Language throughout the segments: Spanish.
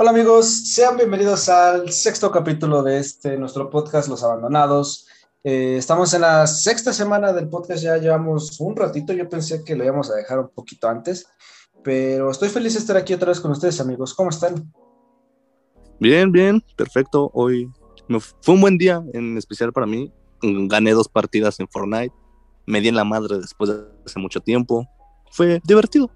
Hola amigos, sean bienvenidos al sexto capítulo de este nuestro podcast Los Abandonados. Eh, estamos en la sexta semana del podcast, ya llevamos un ratito, yo pensé que lo íbamos a dejar un poquito antes, pero estoy feliz de estar aquí otra vez con ustedes amigos, ¿cómo están? Bien, bien, perfecto. Hoy fue un buen día, en especial para mí. Gané dos partidas en Fortnite, me di en la madre después de hace mucho tiempo. Fue divertido.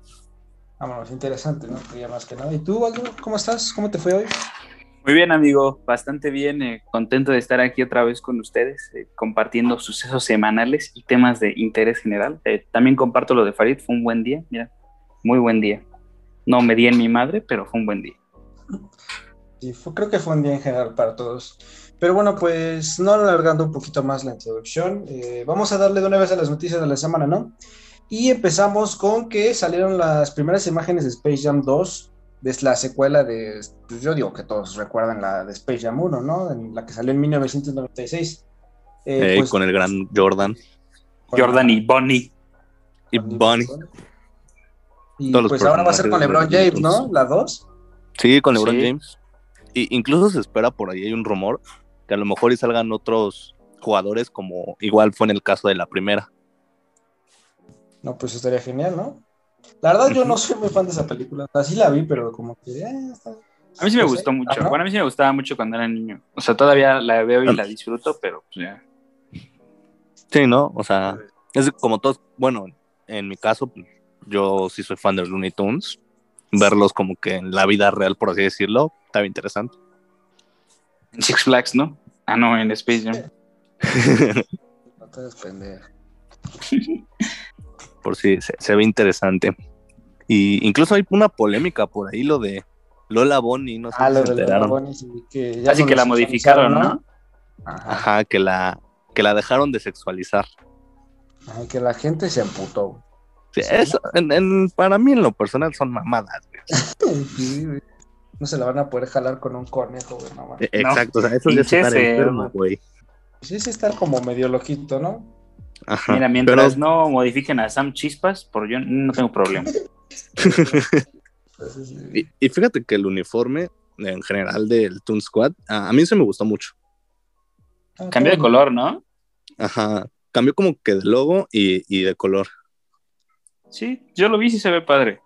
Vámonos, interesante, ¿no? Ya más que nada. ¿Y tú, cómo estás? ¿Cómo te fue hoy? Muy bien, amigo, bastante bien, eh, contento de estar aquí otra vez con ustedes, eh, compartiendo sucesos semanales y temas de interés general. Eh, también comparto lo de Farid, fue un buen día, mira, muy buen día. No me di en mi madre, pero fue un buen día. Sí, creo que fue un día en general para todos. Pero bueno, pues no alargando un poquito más la introducción, vamos a darle de una vez a las noticias de la semana, ¿no? Y empezamos con que salieron las primeras imágenes de Space Jam 2, es la secuela de, pues yo digo que todos recuerdan la de Space Jam 1, ¿no? En la que salió en 1996. Eh, pues, con el gran Jordan. Jordan y Bonnie. Y Bonnie. Y pues ahora va a ser con LeBron James, ¿no? La 2. Sí, con LeBron James. Y incluso se espera por ahí, hay un rumor, que a lo mejor y salgan otros jugadores como igual fue en el caso de la primera. No, pues estaría genial, ¿no? La verdad, yo no soy muy fan de esa película. Así la vi, pero como que. Eh, a mí sí me gustó mucho. Bueno, a mí sí me gustaba mucho cuando era niño. O sea, todavía la veo y la disfruto, pero pues ya. Sí, ¿no? O sea, es como todos. Bueno, en mi caso, yo sí soy fan de Looney Tunes. Verlos como que en la vida real, por así decirlo, estaba interesante. En Six Flags, ¿no? Ah, no, en Space Jam. no te des por si se, ve interesante. Y incluso hay una polémica por ahí, lo de Lola Bonnie, no sé ah, lo de Lola Bonnie, que Así que la modificaron, ¿no? Ajá. que la que la dejaron de sexualizar. Ajá, que la gente se amputó. Sí, eso, en, para mí en lo personal son mamadas, no se la van a poder jalar con un conejo, güey, mamá. E, exacto, o sea, eso es estar enfermo, güey. Sí, es estar como medio loquito, ¿no? Mira, mientras no modifiquen a Sam Chispas, por yo no tengo problema. y, fíjate que el uniforme en general del Toon Squad, a, mí se me gustó mucho. Ah, Cambió de color, ¿no? Ajá, cambió como que de logo y, de color. Sí, yo lo vi y se ve padre.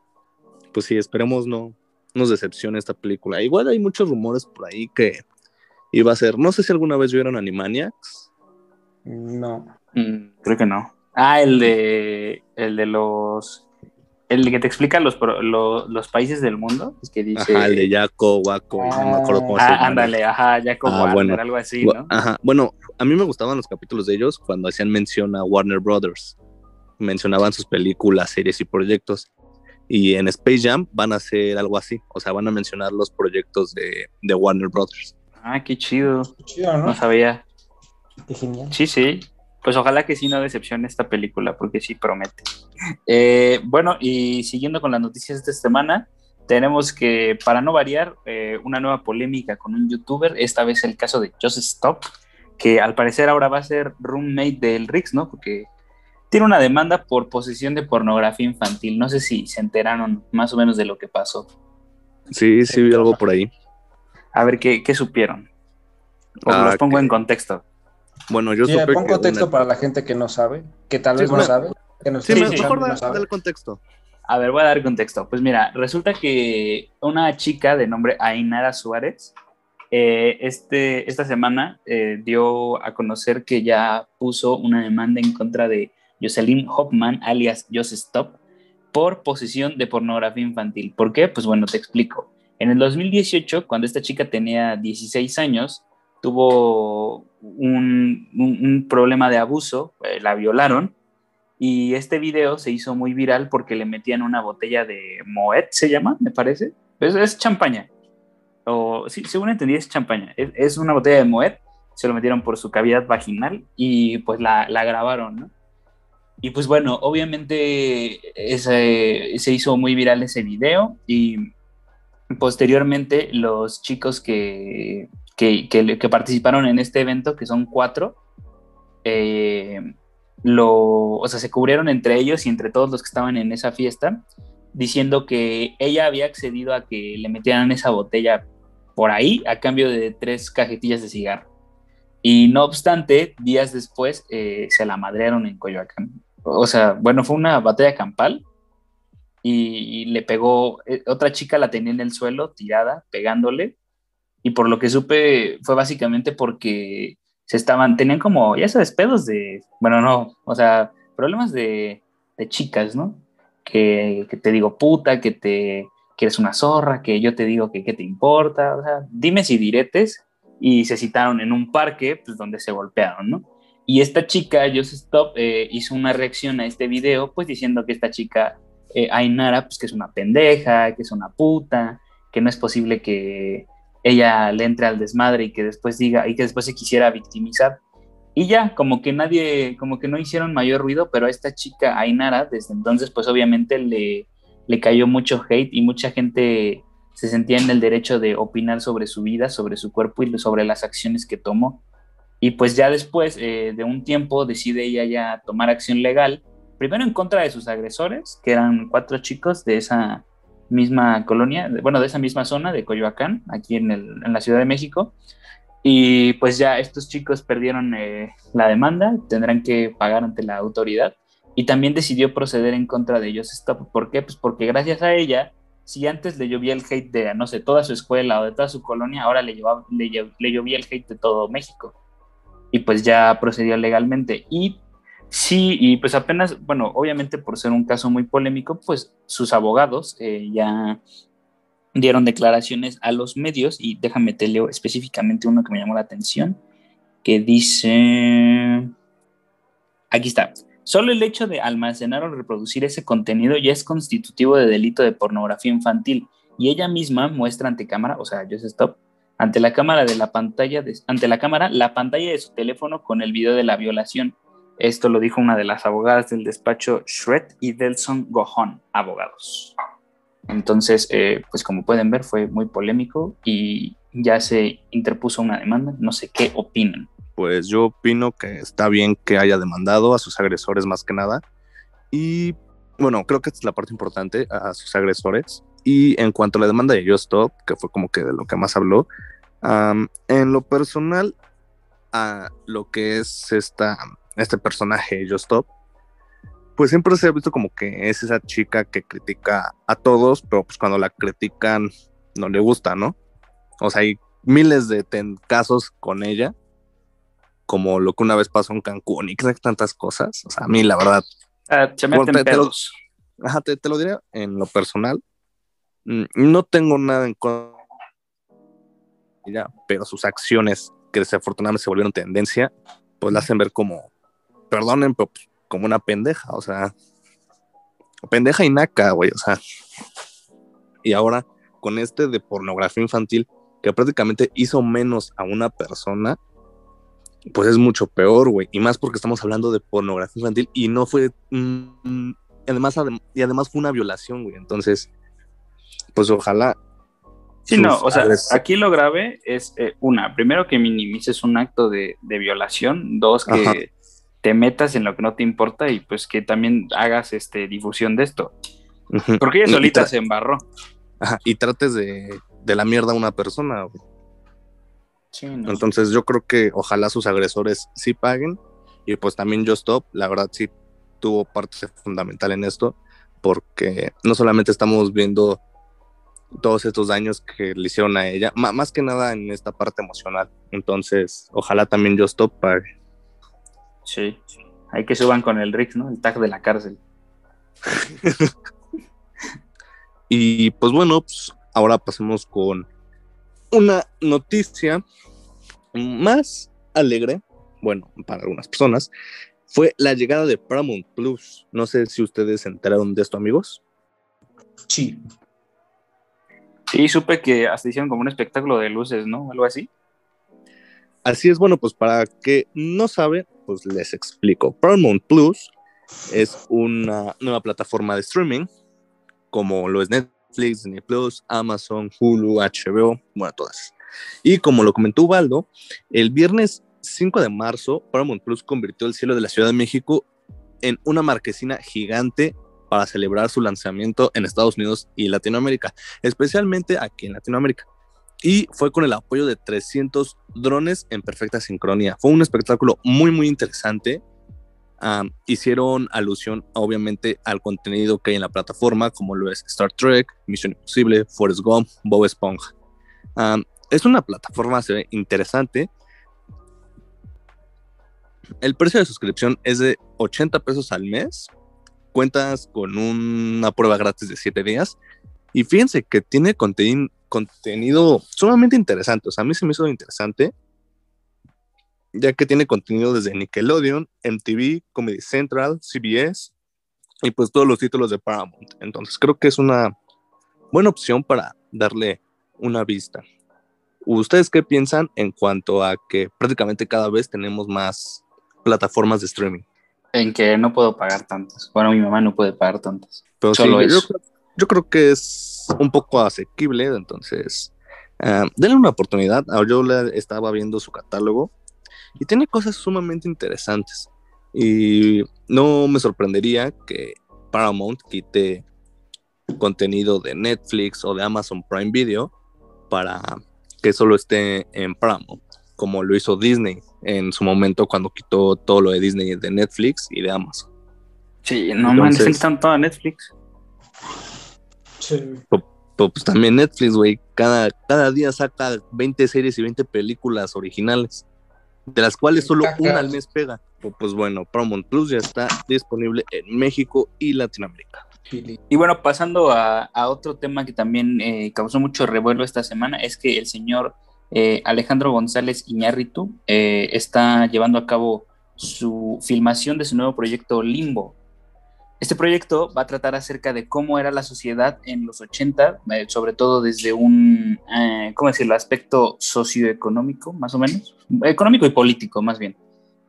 Pues sí, esperemos no nos decepcione esta película. Igual hay muchos rumores por ahí que iba a ser, no sé si alguna vez vieron Animaniacs. No. Mm, creo que no. Ah, el de, el de los... El que te explica los, los, países del mundo. Es que dice... Ajá, el de Yaco, Waco, no me acuerdo cómo ah, se llama. Ándale, ajá, Yaco, ah, bueno. algo así, ¿no? Ajá, bueno, a mí me gustaban los capítulos de ellos cuando hacían mención a Warner Brothers. Mencionaban sus películas, series y proyectos. Y en Space Jam van a hacer algo así. O sea, van a mencionar los proyectos de, de Warner Brothers. Ah, qué chido. Qué chido, ¿no? No sabía. Qué genial. Sí, sí pues ojalá que sí no decepcione esta película, porque sí promete. Eh, bueno, y siguiendo con las noticias de esta semana, tenemos que, para no variar, eh, una nueva polémica con un youtuber, esta vez el caso de Joseph Stop, que al parecer ahora va a ser roommate del Rix, ¿no? Porque tiene una demanda por posesión de pornografía infantil. No sé si se enteraron más o menos de lo que pasó. Sí, sí, vi algo por ahí. A ver, ¿qué, supieron? Os los ah, pongo en contexto. Bueno, yo sí, Pon contexto para la gente que no sabe, que tal vez no sabe. Que sí, mejor no contexto. A ver, voy a dar contexto. Pues mira, resulta que una chica de nombre Ainara Suárez, eh, este, esta semana eh, dio a conocer que ya puso una demanda en contra de Jocelyn Hoffman, alias Joseph Stop, por posesión de pornografía infantil. ¿Por qué? Pues bueno, te explico. En el 2018, cuando esta chica tenía 16 años, tuvo un, problema de abuso, eh, la violaron, y este video se hizo muy viral porque le metían una botella de Moet, se llama, me parece. Es, champaña. O, sí, según entendí, es champaña. Es, una botella de Moet, se lo metieron por su cavidad vaginal y pues la, grabaron, ¿no? Y pues bueno, obviamente se hizo muy viral ese video y posteriormente los chicos que que, que, participaron en este evento, que son cuatro, eh, lo, o sea, se cubrieron entre ellos y entre todos los que estaban en esa fiesta, diciendo que ella había accedido a que le metieran esa botella por ahí a cambio de tres cajetillas de cigarro. Y no obstante, días después eh, se la madrearon en Coyoacán. O sea, bueno, fue una batalla campal y, le pegó, eh, otra chica la tenía en el suelo, tirada, pegándole. Y por lo que supe, fue básicamente porque se estaban, tenían como, ya sabes, pedos de, bueno, no, o sea, problemas de, de chicas, ¿no? Que, que, te digo puta, que te que eres una zorra, que yo te digo que qué te importa, o sea, dime si diretes, y se citaron en un parque, pues donde se golpearon, ¿no? Y esta chica, Joseph Stop, eh, hizo una reacción a este video, pues diciendo que esta chica, eh, Ainara, pues que es una pendeja, que es una puta, que no es posible que ella le entre al desmadre y que después diga, y que después se quisiera victimizar. Y ya, como que nadie, como que no hicieron mayor ruido, pero a esta chica, Ainara, desde entonces, pues obviamente le, le cayó mucho hate y mucha gente se sentía en el derecho de opinar sobre su vida, sobre su cuerpo y sobre las acciones que tomó. Y pues ya después eh, de un tiempo decide ella ya tomar acción legal, primero en contra de sus agresores, que eran cuatro chicos de esa misma colonia, bueno, de esa misma zona de Coyoacán, aquí en, el, en la Ciudad de México. Y pues ya estos chicos perdieron eh, la demanda, tendrán que pagar ante la autoridad. Y también decidió proceder en contra de ellos. ¿Por qué? Pues porque gracias a ella, si antes le llovía el hate de, no sé, toda su escuela o de toda su colonia, ahora le, le, le llovía el hate de todo México y pues ya procedió legalmente. Y sí, y pues apenas, bueno, obviamente por ser un caso muy polémico, pues sus abogados eh, ya dieron declaraciones a los medios y déjame te leo específicamente uno que me llamó la atención, que dice, aquí está, solo el hecho de almacenar o reproducir ese contenido ya es constitutivo de delito de pornografía infantil y ella misma muestra ante cámara, o sea, Just Stop, ante la cámara de la pantalla de, ante la cámara la pantalla de su teléfono con el video de la violación. Esto lo dijo una de las abogadas del despacho Shred y Delson Gohon, abogados. Entonces, eh, pues como pueden ver, fue muy polémico y ya se interpuso una demanda. No sé qué opinan. Pues yo opino que está bien que haya demandado a sus agresores más que nada. Y bueno, creo que esta es la parte importante, a sus agresores. Y en cuanto a la demanda de Yo Stop, que fue como que de lo que más habló, en lo personal, a lo que es esta, este personaje Yo Stop, pues siempre se ha visto como que es esa chica que critica a todos, pero pues cuando la critican no le gusta, ¿no? O sea, hay miles de casos con ella, como lo que una vez pasó en Cancún y tantas cosas. O sea, a mí la verdad... Ah, te, ajá, te, te, lo diré en lo personal. Mm, no tengo nada en contra, pero sus acciones, que desafortunadamente se volvieron tendencia, pues la hacen ver como, perdonen, pero pues, como una pendeja, o sea, pendeja y naca, güey, o sea. Y ahora, con este de pornografía infantil, que prácticamente hizo menos a una persona, pues es mucho peor, güey. Y más porque estamos hablando de pornografía infantil y no fue. Mm, además, y además fue una violación, güey. Entonces, pues ojalá. Sí, no, o sea, aquí lo grave es, eh, una, primero que minimices un acto de, violación, dos, que te metas en lo que no te importa y pues que también hagas este, difusión de esto. Porque ella solita se embarró. Ajá, y trates de, de la mierda a una persona. Sí, no. Entonces yo creo que ojalá sus agresores sí paguen y pues también Just Stop, la verdad sí tuvo parte fundamental en esto porque no solamente estamos viendo todos estos daños que le hicieron a ella, más que nada en esta parte emocional. Entonces, ojalá también yo Stop pague. Sí, hay que suban con el Rix, ¿no? El tag de la cárcel. y pues bueno, pues, ahora pasemos con una noticia más alegre, bueno, para algunas personas, fue la llegada de Paramount Plus. No sé si ustedes se enteraron de esto, amigos. Sí, Sí, supe que hasta hicieron como un espectáculo de luces, ¿no? Algo así. Así es, bueno, pues para que no sabe, pues les explico. Paramount Plus es una nueva plataforma de streaming, como lo es Netflix, Disney Plus, Amazon, Hulu, HBO, bueno, todas. Y como lo comentó Baldo, el viernes 5 de marzo, Paramount Plus convirtió el cielo de la Ciudad de México en una marquesina gigante para celebrar su lanzamiento en Estados Unidos y Latinoamérica, especialmente aquí en Latinoamérica. Y fue con el apoyo de 300 drones en perfecta sincronía. Fue un espectáculo muy, muy interesante. hicieron alusión, obviamente, al contenido que hay en la plataforma, como lo es Star Trek, Misión Imposible, Forrest Gump, Bob Esponja. es una plataforma interesante el precio de suscripción es de 80 pesos al mes. Cuentas con una prueba gratis de 7 días. Y fíjense que tiene contenido sumamente interesante. O sea, a mí se me hizo interesante. Ya que tiene contenido desde Nickelodeon, MTV, Comedy Central, CBS y pues todos los títulos de Paramount. Entonces creo que es una buena opción para darle una vista. ¿Ustedes qué piensan en cuanto a que prácticamente cada vez tenemos más plataformas de streaming. En que no puedo pagar tantas. Bueno, mi mamá no puede pagar tantas. Pero Solo sí, yo, creo que es un poco asequible, entonces uh, denle una oportunidad. Ah, yo le estaba viendo su catálogo y tiene cosas sumamente interesantes. Y no me sorprendería que Paramount quite contenido de Netflix o de Amazon Prime Video para que solo esté en Paramount, como lo hizo Disney en su momento cuando quitó todo lo de Disney de Netflix y de Amazon. Sí, no me necesitan toda Netflix. Sí. Pues, también Netflix, güey, cada, cada día saca 20 series y 20 películas originales, de las cuales solo una al mes pega. Pues bueno, Paramount Plus ya está disponible en México y Latinoamérica. Y bueno, pasando a, otro tema que también eh, causó mucho revuelo esta semana, es que el señor eh, Alejandro González Iñárritu eh, está llevando a cabo su filmación de su nuevo proyecto Limbo. Este proyecto va a tratar acerca de cómo era la sociedad en los 80, eh, sobre todo desde un, ¿cómo decirlo?, aspecto socioeconómico, más o menos, económico y político, más bien.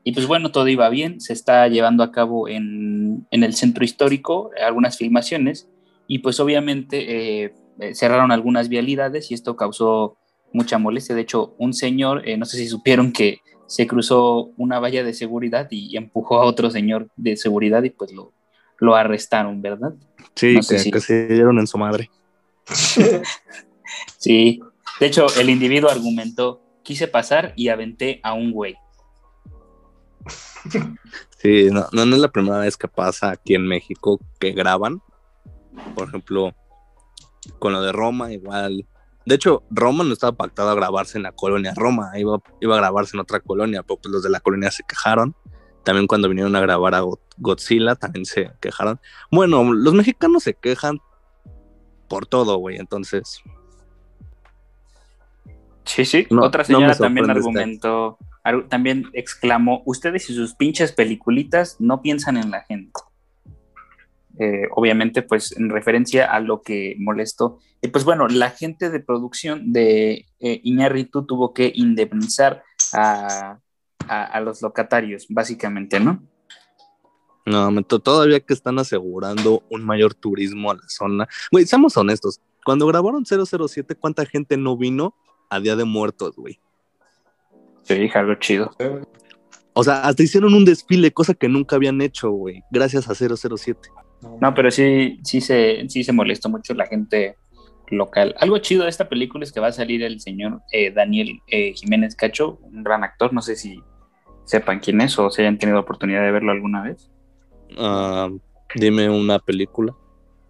Y pues bueno, todo iba bien, se está llevando a cabo en, en el centro histórico algunas filmaciones y pues obviamente cerraron algunas vialidades y esto causó mucha molestia. De hecho, un señor, eh, no sé si supieron que se cruzó una valla de seguridad y empujó a otro señor de seguridad y pues lo, lo arrestaron, ¿verdad? Sí, que, se dieron en su madre. sí, de hecho, el individuo argumentó, quise pasar y aventé a un güey. Sí, no, no, no es la primera vez que pasa aquí en México que graban. Por ejemplo, con lo de Roma, igual de hecho, Roma no estaba pactado a grabarse en la colonia Roma, iba, iba a grabarse en otra colonia, pero pues los de la colonia se quejaron. También cuando vinieron a grabar a Godzilla, también se quejaron. Bueno, los mexicanos se quejan por todo, güey, entonces. Sí, sí. Otra señora también argumentó, también exclamó, ustedes y sus pinches peliculitas no piensan en la gente. Eh, obviamente pues en referencia a lo que molestó. Y pues bueno, la gente de producción de eh, Iñarritu tuvo que indemnizar a, los locatarios, básicamente, ¿no? No, todavía que están asegurando un mayor turismo a la zona. Güey, seamos honestos, cuando grabaron 007, ¿cuánta gente no vino a Día de Muertos, güey? Sí, algo chido. O sea, hasta hicieron un desfile, cosa que nunca habían hecho, güey, gracias a 007. No, pero sí, sí se, sí se molestó mucho la gente local. Algo chido de esta película es que va a salir el señor eh, Daniel eh, Jiménez Cacho, un gran actor. No sé si sepan quién es o si hayan tenido oportunidad de verlo alguna vez. Ah, dime una película,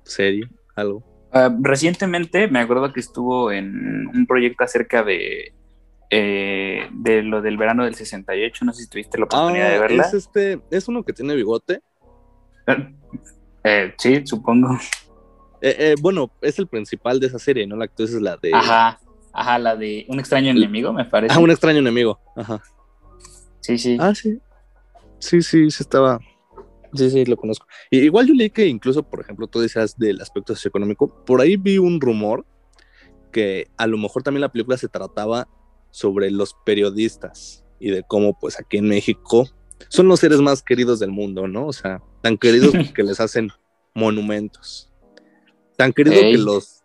serie, algo. Ah, recientemente me acuerdo que estuvo en un proyecto acerca de, eh, de lo del verano del 68. No sé si tuviste la oportunidad de ah, verla. Es, este, es uno que tiene bigote. Eh, sí, supongo. Eh, eh, bueno, es el principal de esa serie, ¿no? La actriz es la de. Ajá, ajá, la de Un extraño enemigo, me parece. Ah, un extraño enemigo, ajá. Sí, sí. Ah, sí. Sí, sí, sí estaba. Sí, sí, lo conozco. Y igual yo leí que incluso, por ejemplo, tú decías del aspecto socioeconómico, por ahí vi un rumor que a lo mejor también la película se trataba sobre los periodistas y de cómo, pues aquí en México, son los seres más queridos del mundo, ¿no? O sea, tan queridos que les hacen monumentos. Tan queridos que los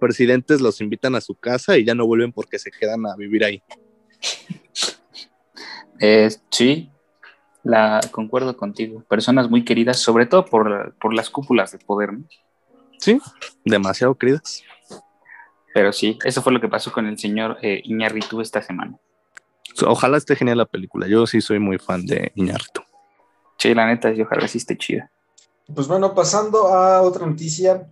presidentes los invitan a su casa y ya no vuelven porque se quedan a vivir ahí. Eh, sí. La concuerdo contigo. Personas muy queridas, sobre todo por, por las cúpulas de poder, ¿no? Sí, demasiado queridas. Pero sí, eso fue lo que pasó con el señor eh, Iñarritu esta semana. Ojalá esté genial la película. Yo sí soy muy fan de Iñarritu. Sí, la neta, yo ojalá sí esté chida. Pues bueno, pasando a otra noticia,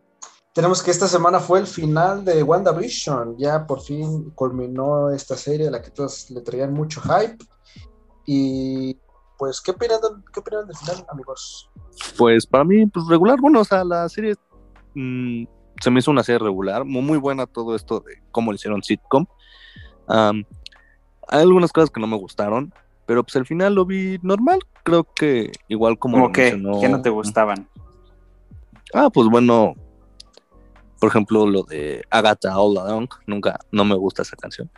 tenemos que esta semana fue el final de WandaVision. Ya por fin culminó esta serie a la que todos le traían mucho hype. Y pues, ¿qué opinan, qué opinan del final, amigos? Pues para mí, pues regular. Bueno, o sea, la serie mmm, se me hizo una serie regular, muy, muy buena todo esto de cómo le hicieron sitcom. Um, hay algunas cosas que no me gustaron, pero pues al final lo vi normal. Creo que igual como. ¿Cómo que, ¿Qué no te gustaban? Ah, pues bueno, por ejemplo, lo de Agatha All Along, nunca, no me gusta esa canción.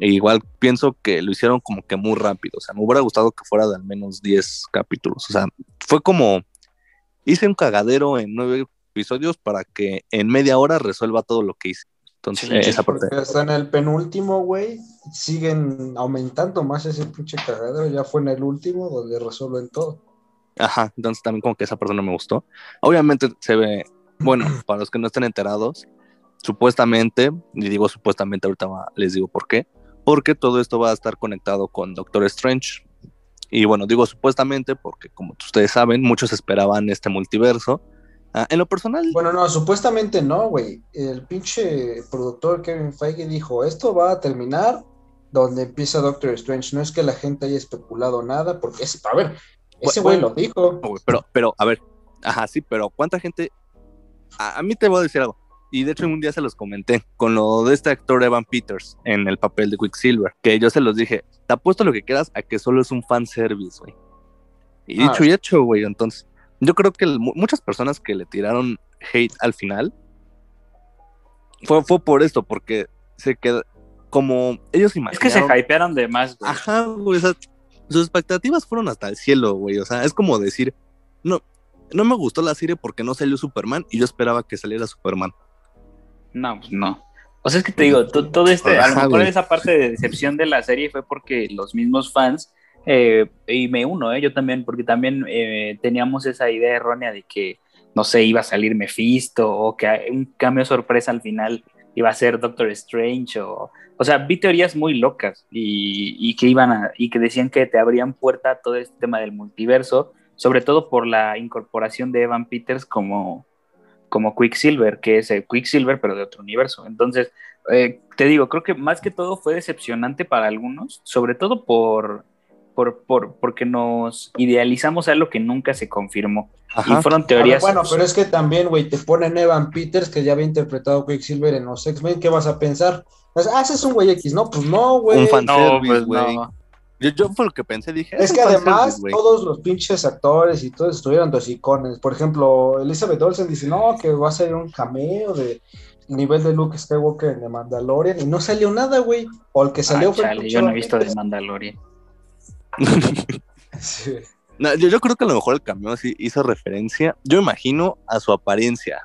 E igual pienso que lo hicieron como que muy rápido, o sea, me hubiera gustado que fuera de al menos 10 capítulos, o sea, fue como, hice un cagadero en nueve episodios para que en media hora resuelva todo lo que hice. Entonces, sí, esa parte. Está en el penúltimo, güey. Siguen aumentando más ese pinche cagadero. Ya fue en el último donde resuelven todo. Ajá, entonces también como que esa parte no me gustó. Obviamente se ve, bueno, para los que no estén enterados, supuestamente, y digo supuestamente, ahorita les digo por qué, porque todo esto va a estar conectado con Doctor Strange. Y bueno, digo supuestamente porque como ustedes saben, muchos esperaban este multiverso Ah, en lo personal. Bueno, no, supuestamente no, güey. El pinche productor Kevin Feige dijo: Esto va a terminar donde empieza Doctor Strange. No es que la gente haya especulado nada, porque es, a ver, ese güey lo dijo. pero, pero, a ver, ajá, sí, pero ¿cuánta gente? A, mí te voy a decir algo. Y de hecho, un día se los comenté con lo de este actor Evan Peters en el papel de Quicksilver, que yo se los dije: Te apuesto lo que quieras a que solo es un fan service, güey. Y dicho ah, y hecho, güey, entonces. Yo creo que muchas personas que le tiraron hate al final fue, fue por esto, porque se quedó como ellos imaginaron. Es que se hypearon de más, güey. Ajá, güey. sus expectativas fueron hasta el cielo, güey. O sea, es como decir, no, no me gustó la serie porque no salió Superman y yo esperaba que saliera Superman. No, pues no. O sea, es que te digo, todo este, a lo mejor esa parte de decepción de la serie fue porque los mismos fans eh, y me uno, ¿eh? yo también, porque también eh, teníamos esa idea errónea de que, no sé, iba a salir Mephisto o que un cambio sorpresa al final iba a ser Doctor Strange o, o sea, vi teorías muy locas y, y, que iban a, y que decían que te abrían puerta a todo este tema del multiverso, sobre todo por la incorporación de Evan Peters como, como Quicksilver, que es el Quicksilver pero de otro universo. Entonces, eh, te digo, creo que más que todo fue decepcionante para algunos, sobre todo por por, por, porque nos idealizamos algo que nunca se confirmó. Y fueron teorías. Bueno, pero es que también, güey, te ponen Evan Peters, que ya había interpretado Quicksilver en los X-Men, ¿qué vas a pensar? Pues, ah, ese es un güey X, no, pues no, güey. Un fanservice, pues, güey. Yo, yo fue lo que pensé, dije. Es, que además todos los pinches actores y todos estuvieron icones Por ejemplo, Elizabeth Olsen dice, no, que va a ser un cameo de nivel de Luke Skywalker en The Mandalorian y no salió nada, güey. O el que salió fue. yo no he visto The Mandalorian. yo, creo que a lo mejor el camión sí hizo referencia, yo imagino, a su apariencia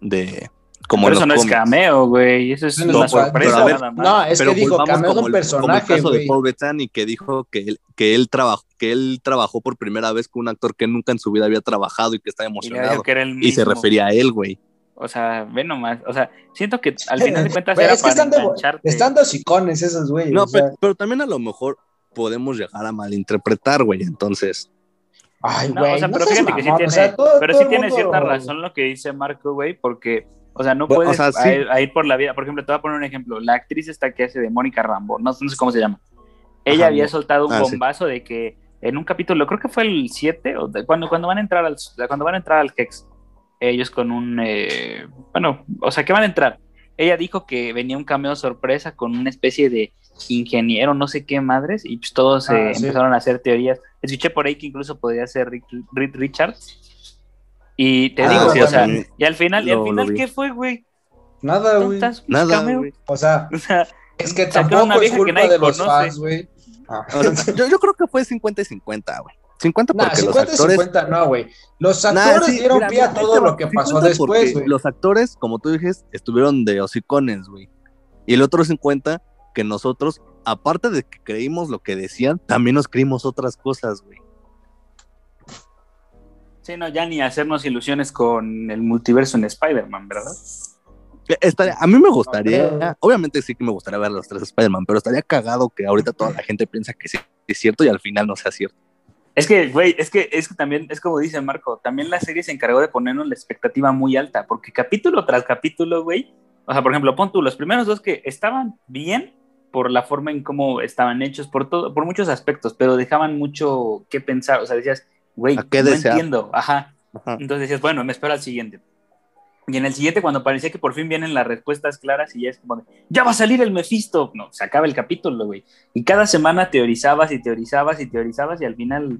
de... Como eso no es cameo, güey. Eso es una sorpresa. no, es que dijo cameo de un personaje. el caso de Paul Bettany que dijo que él, que él trabajó, que él trabajó por primera vez con un actor que nunca en su vida había trabajado y que estaba emocionado. Y, se refería a él, güey. O sea, ve nomás. O sea, siento que al final de cuentas era para están, están dos icones esos, güey. No, pero, también a lo mejor podemos llegar a malinterpretar, güey. Entonces. Ay, güey. o sea, pero fíjate que sí tiene, pero sí tiene cierta razón lo que dice Marco, güey, porque, o sea, no puedes ir, por la vida. Por ejemplo, te voy a poner un ejemplo. La actriz esta que hace de Mónica Rambo, no, sé cómo se llama. Ella había soltado un ah, bombazo de que en un capítulo, creo que fue el 7, o cuando, cuando van a entrar al cuando van a entrar al Hex, ellos con un eh, bueno, o sea, que van a entrar. Ella dijo que venía un cameo sorpresa con una especie de ingeniero, no sé qué madres, y pues todos ah, empezaron a hacer teorías. Escuché por ahí que incluso podía ser Rick, Richards. Y te ah, digo, o sea, y al final, ¿y al final qué fue, güey? Nada, güey. Nada, güey. O sea, es que tampoco es culpa de los fans, güey. Ah. yo, yo creo que fue 50 y 50, güey. 50 porque 50 los actores... 50 no, güey. Los actores dieron pie a todo lo que pasó después, güey. Los actores, como tú dijes, estuvieron de hocicones, güey. Y el otro 50 que nosotros, aparte de que creímos lo que decían, también nos creímos otras cosas, güey. Sí, no, ya ni hacernos ilusiones con el multiverso en Spider-Man, ¿verdad? Estaría, a mí me gustaría, obviamente sí que me gustaría ver los tres Spider-Man, pero estaría cagado que ahorita toda la gente piensa que sí es cierto y al final no sea cierto. Es que, güey, es que, es que también, es como dice Marco, también la serie se encargó de ponernos la expectativa muy alta, porque capítulo tras capítulo, güey, o sea, por ejemplo, pon tú, los primeros dos que estaban bien por la forma en cómo estaban hechos, por todo, por muchos aspectos, pero dejaban mucho que pensar, o sea, decías, güey, no entiendo, ajá. Entonces decías, bueno, me espero al siguiente. Y en el siguiente, cuando parecía que por fin vienen las respuestas claras y ya es como de, ya va a salir el Mephisto. No, se acaba el capítulo, güey. Y cada semana teorizabas y teorizabas y teorizabas y al final,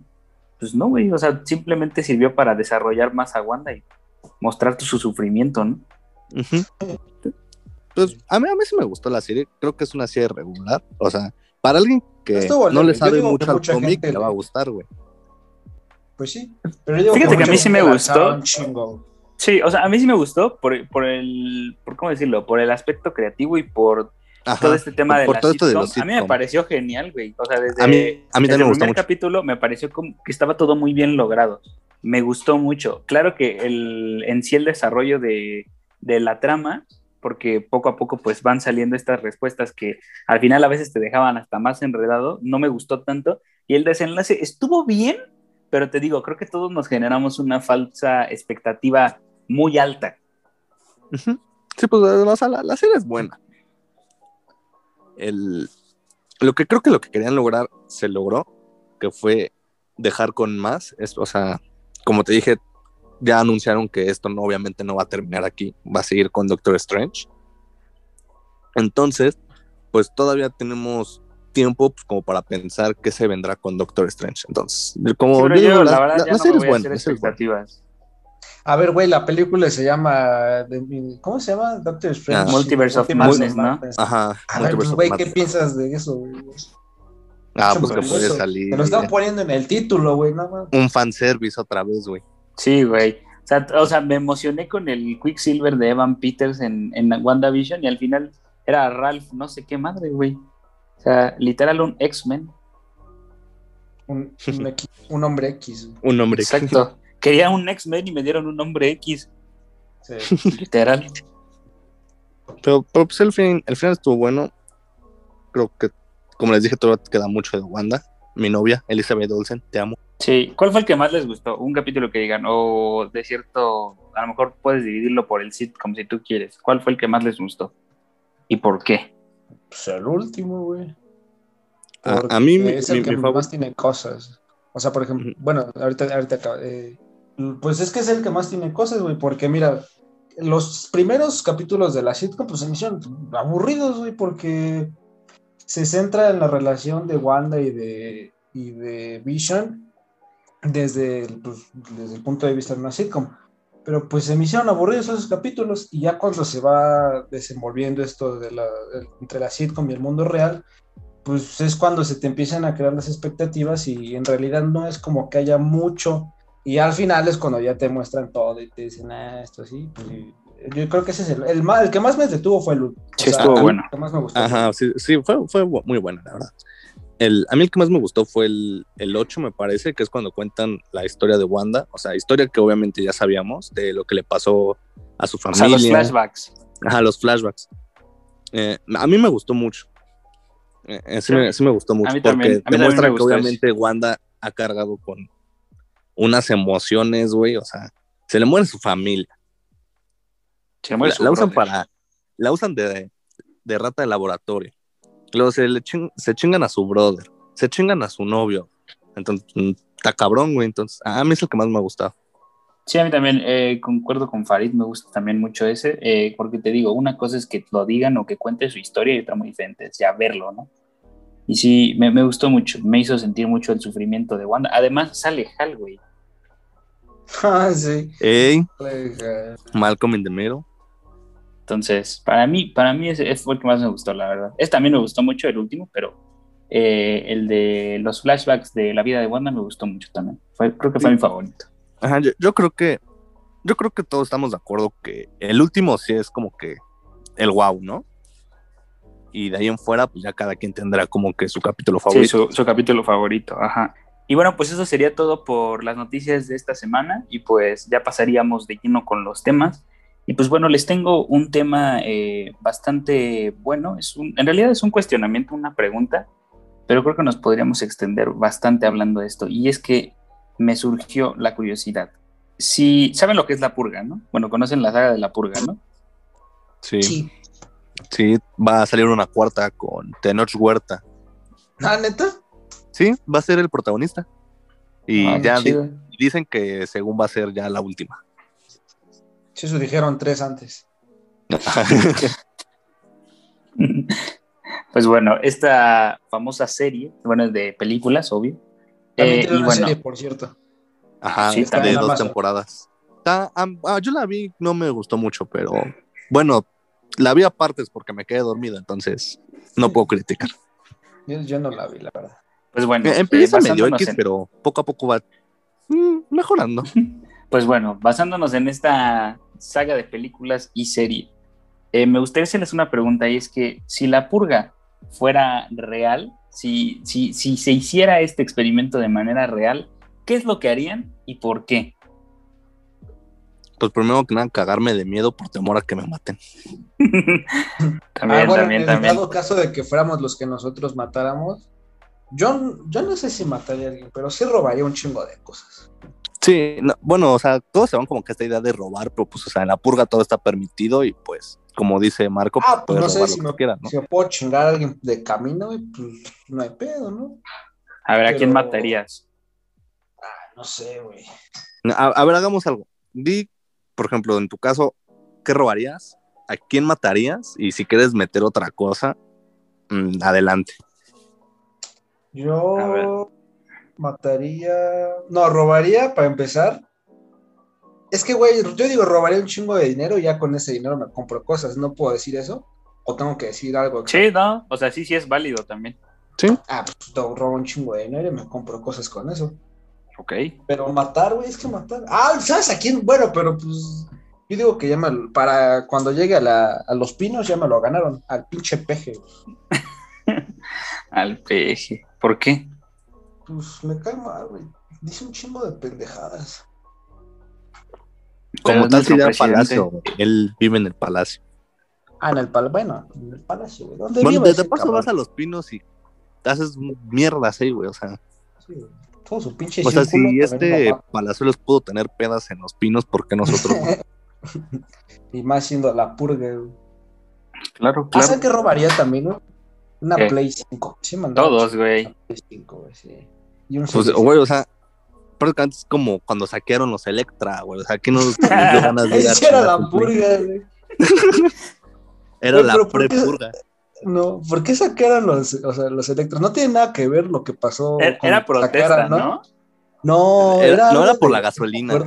pues no, güey. O sea, simplemente sirvió para desarrollar más a Wanda y mostrar su sufrimiento, ¿no? Pues a mí, a mí sí me gustó la serie. Creo que es una serie regular. O sea, para alguien que no le sabe mucho al cómic, le va a gustar, güey. Pues sí. Pero Fíjate que a mí sí me gustó. Sí, o sea, a mí sí me gustó por, por el, por cómo decirlo, por el aspecto creativo y por todo este tema de, la A mí me pareció genial, güey. O sea, desde, a mí, a mí desde el primer capítulo me pareció como que estaba todo muy bien logrado. Me gustó mucho. Claro que el, en sí el desarrollo de, de la trama, porque poco a poco pues van saliendo estas respuestas que al final a veces te dejaban hasta más enredado, no me gustó tanto. Y el desenlace estuvo bien, pero te digo, creo que todos nos generamos una falsa expectativa muy alta. Sí, pues la, serie es buena. El, lo que creo que lo que querían lograr se logró, que fue dejar con más. Es, o sea, como te dije, ya anunciaron que esto no, obviamente no va a terminar aquí, va a seguir con Doctor Strange. Entonces, pues todavía tenemos tiempo pues, como para pensar qué se vendrá con Doctor Strange. Entonces, como digo, la, verdad, ya serie es buena. expectativas. A ver, güey, la película se llama. ¿Cómo se llama? Doctor Strange. Ah, Multiverse of Madness, ¿no? Ajá. A ver, pues, güey, ¿qué piensas de eso, güey? Ah, pues que puede salir. Te lo están poniendo en el título, güey, nada más. Un fanservice otra vez, güey. Sí, güey. O sea, o sea, me emocioné con el Quicksilver de Evan Peters en, en WandaVision y al final era Ralph, no sé qué madre, güey. O sea, literal un X-Men. Un, un, hombre X. Un hombre X. Exacto. Quería un X-Men y me dieron un nombre X. Sí. Literal. Pero, pues el, fin, el final estuvo bueno. Creo que, como les dije, todavía queda mucho de Wanda. Mi novia, Elizabeth Olsen, te amo. Sí, ¿cuál fue el que más les gustó? Un capítulo que digan, o de cierto, a lo mejor puedes dividirlo por el como si tú quieres. ¿Cuál fue el que más les gustó? ¿Y por qué? Pues el último, güey. A, mí es el que más tiene cosas. O sea, por ejemplo, bueno, ahorita, ahorita eh, pues es que es el que más tiene cosas, güey, porque mira, los primeros capítulos de la sitcom, pues se me hicieron aburridos, güey, porque se centra en la relación de Wanda y de, y de Vision desde el, pues, desde el punto de vista de una sitcom. Pero pues se me hicieron aburridos esos capítulos y ya cuando se va desenvolviendo esto de la, entre la sitcom y el mundo real, pues es cuando se te empiezan a crear las expectativas y en realidad no es como que haya mucho y al final es cuando ya te muestran todo y te dicen, ah, esto sí. Pues, yo creo que ese es el, el, el, que más me detuvo fue el Sí, estuvo bueno. El que más me gustó. Ajá, sí, sí fue, fue, muy bueno, la verdad. El, a mí el que más me gustó fue el, el 8, me parece, que es cuando cuentan la historia de Wanda. O sea, historia que obviamente ya sabíamos de lo que le pasó a su familia. O sea, los flashbacks. Ajá, los flashbacks. Eh, a mí me gustó mucho. Eh, sí, me, sí, me, gustó mucho. porque demuestra que obviamente Wanda ha cargado con, unas emociones, güey, o sea, se le muere su familia. Se muere la, usan para, la usan de, de, rata de laboratorio. Luego se, le se chingan a su brother, se chingan a su novio. Entonces, mm, está cabrón, güey. Entonces, a mí es el que más me ha gustado. Sí, a mí también eh, concuerdo con Farid, me gusta también mucho ese, eh, porque te digo, una cosa es que lo digan o que cuente su historia y otra muy diferente es ya verlo, ¿no? Y sí, me, me, gustó mucho, me hizo sentir mucho el sufrimiento de Wanda. Además, sale Hal, güey. Ah, sí. Ey. Malcolm in the Middle. Entonces, para mí, para mí ese, fue el que más me gustó, la verdad. Este también me gustó mucho, el último, pero eh, el de los flashbacks de la vida de Wanda me gustó mucho también. Fue, creo que fue mi favorito. Ajá, yo, yo, creo que yo creo que todos estamos de acuerdo que el último sí es como que el wow, ¿no? y de ahí en fuera, pues ya cada quien tendrá como que su capítulo favorito. Sí, su, capítulo favorito, ajá. Y bueno, pues eso sería todo por las noticias de esta semana y pues ya pasaríamos de lleno con los temas. Y pues bueno, les tengo un tema eh, bastante bueno, es un, en realidad es un cuestionamiento, una pregunta, pero creo que nos podríamos extender bastante hablando de esto. Y es que me surgió la curiosidad. Si saben lo que es la purga, ¿no? Bueno, conocen la saga de la purga, ¿no? Sí. Sí, va a salir una cuarta con Tenoch Huerta. ¿Ah, neta? Sí, va a ser el protagonista. Y ah, ya dicen que según va a ser ya la última. Sí, eso dijeron tres antes. pues bueno, esta famosa serie, bueno, es de películas, obvio. También eh, una serie, por cierto. Ajá, sí, de dos temporadas. ah, yo la vi, no me gustó mucho, pero bueno, la vi a partes porque me quedé dormido, entonces no puedo criticar. Yo, no la vi, la verdad. Pues bueno, eh, empieza medio X, pero poco a poco va mm, mejorando. Pues bueno, basándonos en esta saga de películas y serie, eh, me gustaría hacerles una pregunta y es que si la purga fuera real, si, si, si se hiciera este experimento de manera real, ¿qué es lo que harían y por qué? pues primero que nada, cagarme de miedo por temor a que me maten. también, ah, también, en también. dado caso de que fuéramos los que nosotros matáramos, yo, yo no sé si mataría a alguien, pero sí robaría un chingo de cosas. Sí, bueno, o sea, todos se van como que esta idea de robar, pero pues, o sea, en la purga todo está permitido y pues, como dice Marco, ah, pues no sé si me, ¿no? si puedo chingar a alguien de camino, pues no hay pedo, ¿no? A ver, ¿a quién matarías? Ah, no sé, güey. A, a, ver, hagamos algo. Di por ejemplo, en tu caso, ¿qué robarías? ¿A quién matarías? Y si quieres meter otra cosa, mm, adelante. Yo mataría. No, robaría para empezar. Es que, güey, yo digo, robaría un chingo de dinero y ya con ese dinero me compro cosas. ¿No puedo decir eso? ¿O tengo que decir algo? Sí, no. O sea, sí, sí es válido también. Sí. Ah, pues robo un chingo de dinero y me compro cosas con eso. Ok. Pero matar, güey, es que matar. Ah, ¿sabes a quién? Bueno, pero pues. Yo digo que ya me, para cuando llegue a, la, a los pinos ya me lo ganaron. Al pinche peje. al peje. ¿Por qué? Pues me cae mal, güey. Dice un chingo de pendejadas. Como tal sería el palacio, Él vive en el palacio. Ah, en el palacio. Bueno, en el palacio, güey. ¿Dónde bueno, de paso vas a los pinos y te haces mierdas ahí, güey. O sea. Sí, todo su pinche O sea, si este Palazuelos pudo tener pedas en los pinos, ¿por qué nosotros y más siendo la purga, Claro, claro. ¿Saben que robaría también, no? Una Play 5. Sí, Todos, güey. Play 5, güey, sí. Y pues, güey, o sea, prácticamente es como cuando saquearon los Electra, güey. O sea, aquí no ganas de ir era la purga, güey. era la pre-purga. No, ¿por qué sacaron los, o sea, los electros? No tiene nada que ver lo que pasó. Era, con era protesta, ¿no? No, era, no era por la gasolina.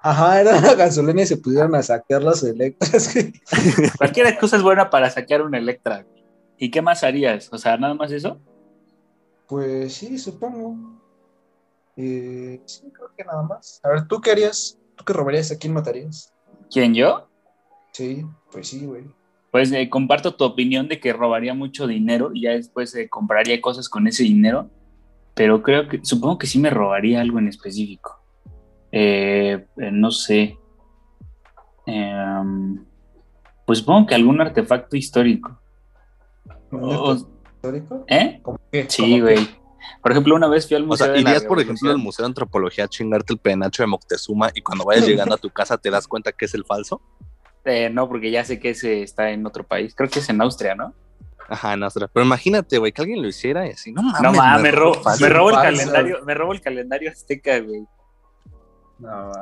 Ajá, era la gasolina y se pudieron a saquear los electros. Cualquier excusa es buena para saquear un Electra. ¿Y qué más harías? O sea, nada más eso. Pues sí, supongo. Eh, sí, creo que nada más. A ver, ¿tú qué harías? ¿Tú qué robarías? ¿A quién matarías? ¿Quién, yo? Sí, pues sí, güey pues eh, comparto tu opinión de que robaría mucho dinero y ya después eh, compraría cosas con ese dinero, pero creo que, supongo que sí me robaría algo en específico. Eh, no sé. Em, pues supongo que algún artefacto histórico. ¿Histórico? ¿Eh? Sí, güey. Por ejemplo, una vez fui al museo. O sea, irías, por ejemplo, al Museo de Antropología a chingarte el penacho de Moctezuma y cuando vayas llegando a tu casa te das cuenta que es el falso. Eh, no, porque ya sé que ese está en otro país. Creo que es en Austria, ¿no? Ajá, en Austria. Pero imagínate, güey, que alguien lo hiciera y así, no mames. No mames, me, robo, me robo el calendario, me robo el calendario azteca, güey. No,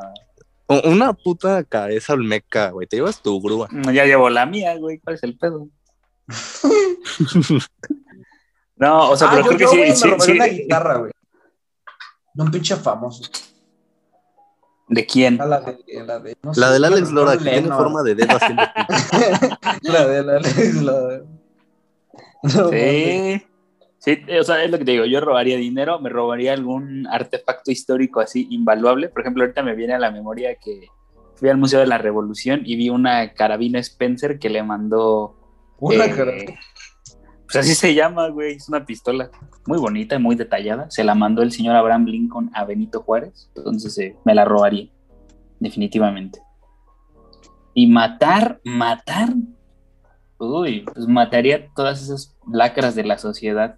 Una puta cabeza olmeca, güey. Te llevas tu grúa. Ya llevo la mía, güey. ¿Cuál es el pedo? no, o sea, ah, pero creo que sí. Me sí, sí. una guitarra, güey. un pinche famoso. ¿De quién? la de, la de, no la del Alex Lora, que tiene forma de dedo haciendo. la del Alex Lora. sí. Sí, o sea, es lo que te digo, yo robaría dinero, me robaría algún artefacto histórico así invaluable. Por ejemplo, ahorita me viene a la memoria que fui al Museo de la Revolución y vi una carabina Spencer que le mandó... ¿Una eh, carabina? Pues así se llama, güey. Es una pistola muy bonita, muy detallada. Se la mandó el señor Abraham Lincoln a Benito Juárez. Entonces eh, me la robaría, definitivamente. Y matar, matar. Uy, pues mataría todas esas lacras de la sociedad.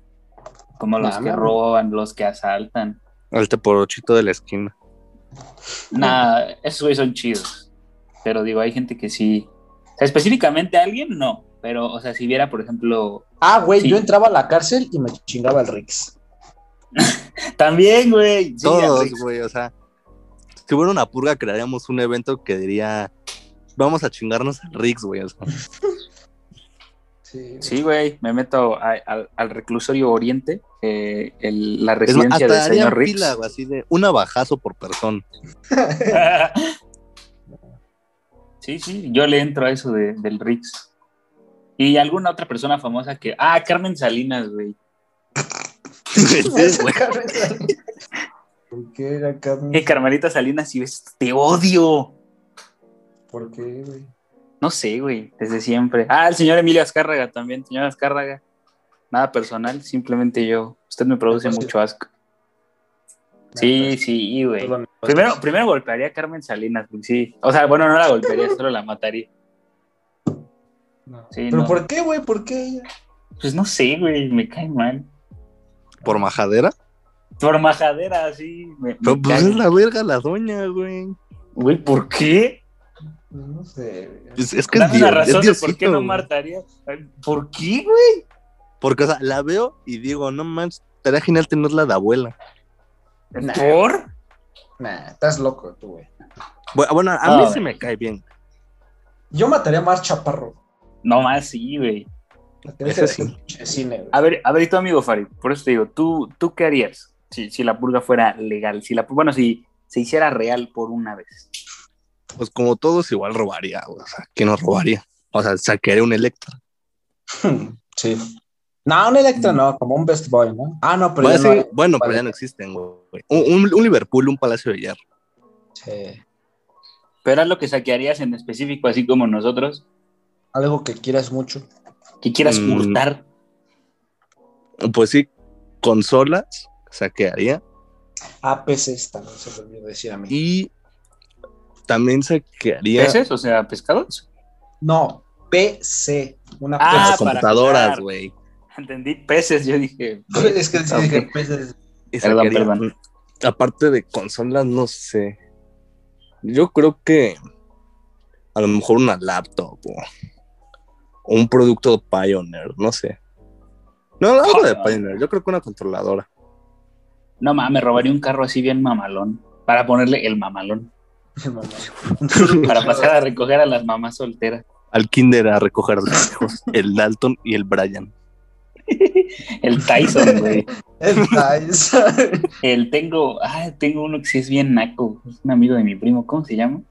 Como los que roban, los que asaltan. El teporochito de la esquina. Nah, esos güeyes son chidos. Pero digo, hay gente que sí. O sea, específicamente a alguien, no. Pero, o sea, si viera, por ejemplo. Ah, güey, Sí. yo entraba a la cárcel y me chingaba el Rix. También, güey. Sí, Todos, güey, o sea, si hubiera una purga, crearíamos un evento que diría, vamos a chingarnos al Rix, güey. o sea. Sí. Sí, güey, me meto a- al- al reclusorio Oriente, eh, el- la residencia del señor fila, güey, así de un abajazo por persona. sí, sí, yo le entro a eso de- del Riggs. Y alguna otra persona famosa que. Ah, Carmen Salinas, güey. ¿Por qué era Carmen? Eh, Carmelita Salinas, si ves, te odio. ¿Por qué, güey? No sé, güey, desde siempre. Ah, el señor Emilio Azcárraga también, señor Azcárraga. Nada personal, simplemente yo. Usted me produce Entonces- mucho asco. Sí, sí, güey. Primero, primero golpearía a Carmen Salinas, güey, sí. O sea, bueno, no la golpearía, solo la mataría. No. Sí, ¿Pero no. por qué, güey? ¿Por qué ella? Pues no sé, güey, me cae mal. Por majadera. Por majadera, sí. Me, me Pero pues cae. es la verga la doña, güey. Güey, ¿por qué? No sé. Es, es que es, Dame una es razón de por qué no güey. mataría. ¿Por qué, güey? Porque, o sea, la veo y digo, no manches, estaría genial tenerla de abuela. Nah. ¿Por? Nah, estás loco tú, güey. Bu- Bueno, a Ah, mí güey. sí me cae bien. Yo mataría más chaparro. No más, sí, güey. De sí. cine, güey. A ver, a ver, y tu amigo Farid, por eso te digo, ¿tú, tú qué harías si, si la purga fuera legal? Si la, bueno, si se hiciera real por una vez. Pues como todos, igual robaría, güey. O sea, ¿quién nos robaría? O sea, saquearía un Electra. Sí. No, un Electra no, como un Best Boy, ¿no? Ah, no, pero Bueno, ya no sí, bueno, pero ya no existen, güey. Un, un- un Liverpool, un Palacio de Hierro. Sí. Pero es lo que saquearías en específico, así como nosotros, Algo que quieras mucho. que quieras Mm. hurtar. Pues sí, consolas, saquearía. Ah, peces también se me olvidó decir a mí. Y también saquearía ¿Peces? O sea, pescados. No, PC. Una Ah, computadoras, güey. Entendí peces, yo dije. Es que sí Ok. dije peces. Y Perdón, saquearía, perdón. aparte de consolas, no sé. Yo creo que a lo mejor una laptop o un producto Pioneer, no sé. No, algo de Ah. Pioneer, yo creo que una controladora. No mames, robaría un carro así bien mamalón. Para ponerle el mamalón. Para pasar a recoger a las mamás solteras. Al kinder a recoger a los hijos, el Dalton y el Brian. El Tyson, güey. El Tyson. El tengo, ah, tengo uno que sí es bien naco. Es un amigo de mi primo. ¿Cómo se llama?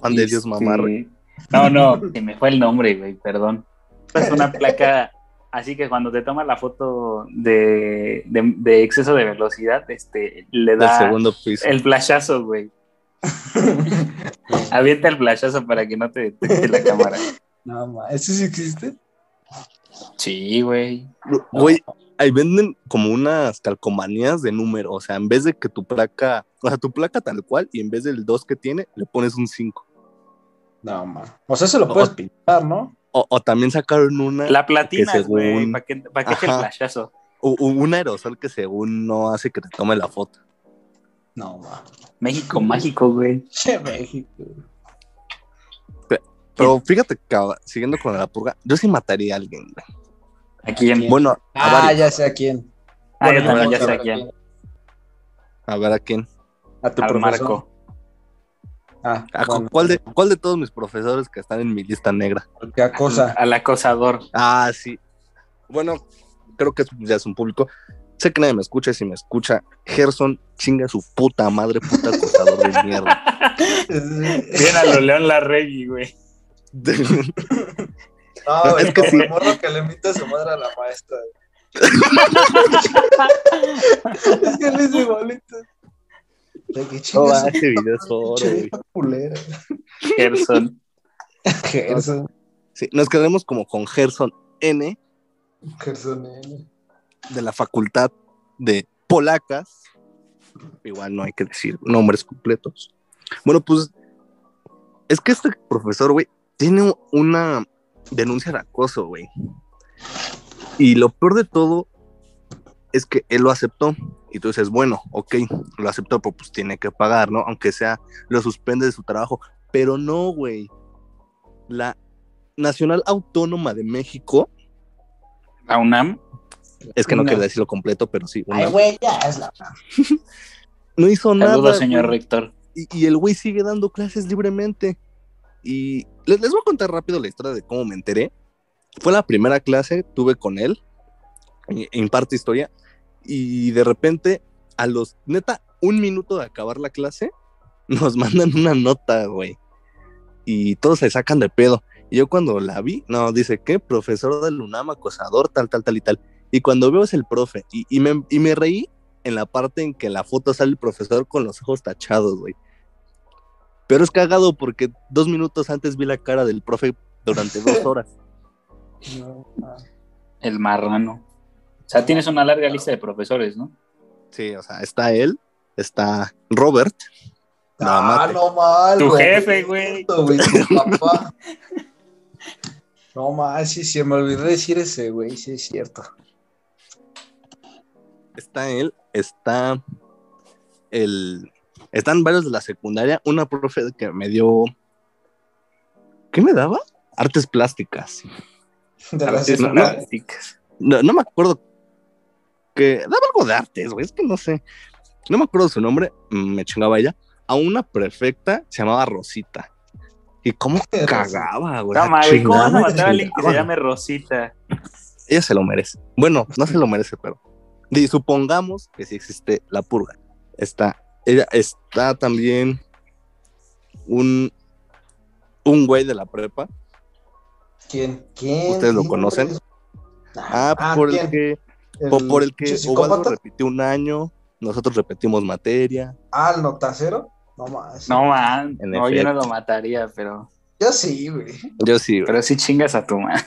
Juan de Dios Este, mamarre. No, no, se me fue el nombre, güey, perdón. Es una placa, así que cuando te toma la foto de, de- de exceso de velocidad, este, le da segundo piso. el flashazo, güey. Avienta el flashazo para que no te detecte la cámara. No, ma, ¿ese sí existe? Sí, güey. Güey, ahí venden como unas calcomanías de número. O sea, en vez de que tu placa, o sea, tu placa tal cual, y en vez del 2 que tiene, le pones un 5. No, ma. O sea, se lo puedes pintar, ¿no? O, o también sacaron una, La platina, Que güey, según- para que, pa' el Ajá. flashazo. un aerosol que según no hace que te tome la foto. No, ma. México mágico, güey. Che, México. Pero fíjate que siguiendo con la purga, yo sí mataría a alguien. güey. ¿A quién? Bueno, a, Ah, ya sé a quién. Ah, yo también ya sé a quién. A ver a quién. A tu Al profesor. Marco. Ah, ¿A cu- bueno, ¿cuál, de, ¿Cuál de todos mis profesores que están en mi lista negra? ¿Qué acosa? Al acosador. Ah, sí. Bueno, creo que ya es un público. Sé que nadie me escucha y si me escucha, Gerson chinga su puta madre, puta acosador de mierda. Bien a lo León Larregui, güey. No, güey, Es que sí. el morro que le invita a su madre a la maestra. es que él es igualito. No, chinga su ese video es oro. Gerson. Gerson. Sí, nos quedamos como con Gerson N Gerson N. de la facultad de polacas. Igual no hay que decir nombres completos. Bueno, pues es que este profesor, güey, tiene una denuncia de acoso, güey. Y lo peor de todo es que él lo aceptó. Y tú dices, bueno, ok, lo aceptó, pero pues tiene que pagar, ¿no? Aunque sea, lo suspende de su trabajo. Pero no, güey. La Nacional Autónoma de México, La UNAM. es que no quería decirlo completo, pero sí, una- Ay, güey, ya es la. no hizo nada. Saludos, señor güey. rector. y, y el güey sigue dando clases libremente. Y les, les voy a contar rápido la historia de cómo me enteré. Fue la primera clase, tuve con él, imparte historia, y de repente, a los, neta, un minuto de acabar la clase, nos mandan una nota, güey. Y todos se sacan de pedo. Y yo cuando la vi, no, dice, ¿qué? Profesor del UNAM, acosador, tal, tal, tal y tal. Y cuando veo es el profe, y, y me, y me reí en la parte en que en la foto sale el profesor con los ojos tachados, güey. Pero es cagado porque dos minutos antes vi la cara del profe durante dos horas. No, ah. El marrano. O sea, tienes una larga lista de profesores, ¿no? Sí, o sea, está él, está Robert. Nada Ah, no mal, Tu jefe, güey. Papá. No mal, sí, sí, me olvidé decir ese, güey, sí es cierto. Está él, está el. Están varios de la secundaria. Una profe que me dio. ¿Qué me daba? Artes plásticas. De Artes plásticas. No, no me acuerdo. Que daba algo de artes, güey. Es que no sé. No me acuerdo su nombre. mm, Me chingaba ella. A una prefecta se llamaba Rosita. Y cómo cagaba, güey. No, madre, ¿cómo vas a matar a alguien que se llame Rosita? ella se lo merece. Bueno, no se lo merece, pero y supongamos que sí existe la purga. Está, ella está también un un güey de la prepa. ¿Quién? ¿Quién? ¿Ustedes lo conocen? nombres. Ah, por que por, el que Ubaldo repitió un año, nosotros repetimos materia. Ah, el notacero. No más. No, man. En No, yo no lo mataría, pero, Yo sí, güey. Yo sí. güey. pero sí chingas a tu man.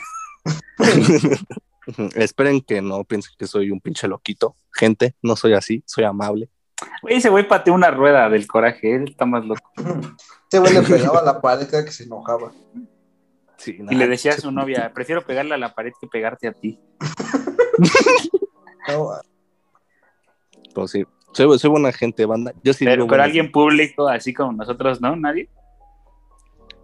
Esperen que no piensen que soy un pinche loquito. Gente, no soy así, soy amable. Güey, ese güey pateó una rueda del coraje. Él está más loco. Este güey le pegaba a la pared cada que se enojaba. Sí, Y le decía a su novia, prefiero pegarle a la pared que pegarte a ti. No, Pues sí, soy, soy buena gente, banda. Yo sí Pero, buena alguien público, así como nosotros, ¿no? ¿Nadie?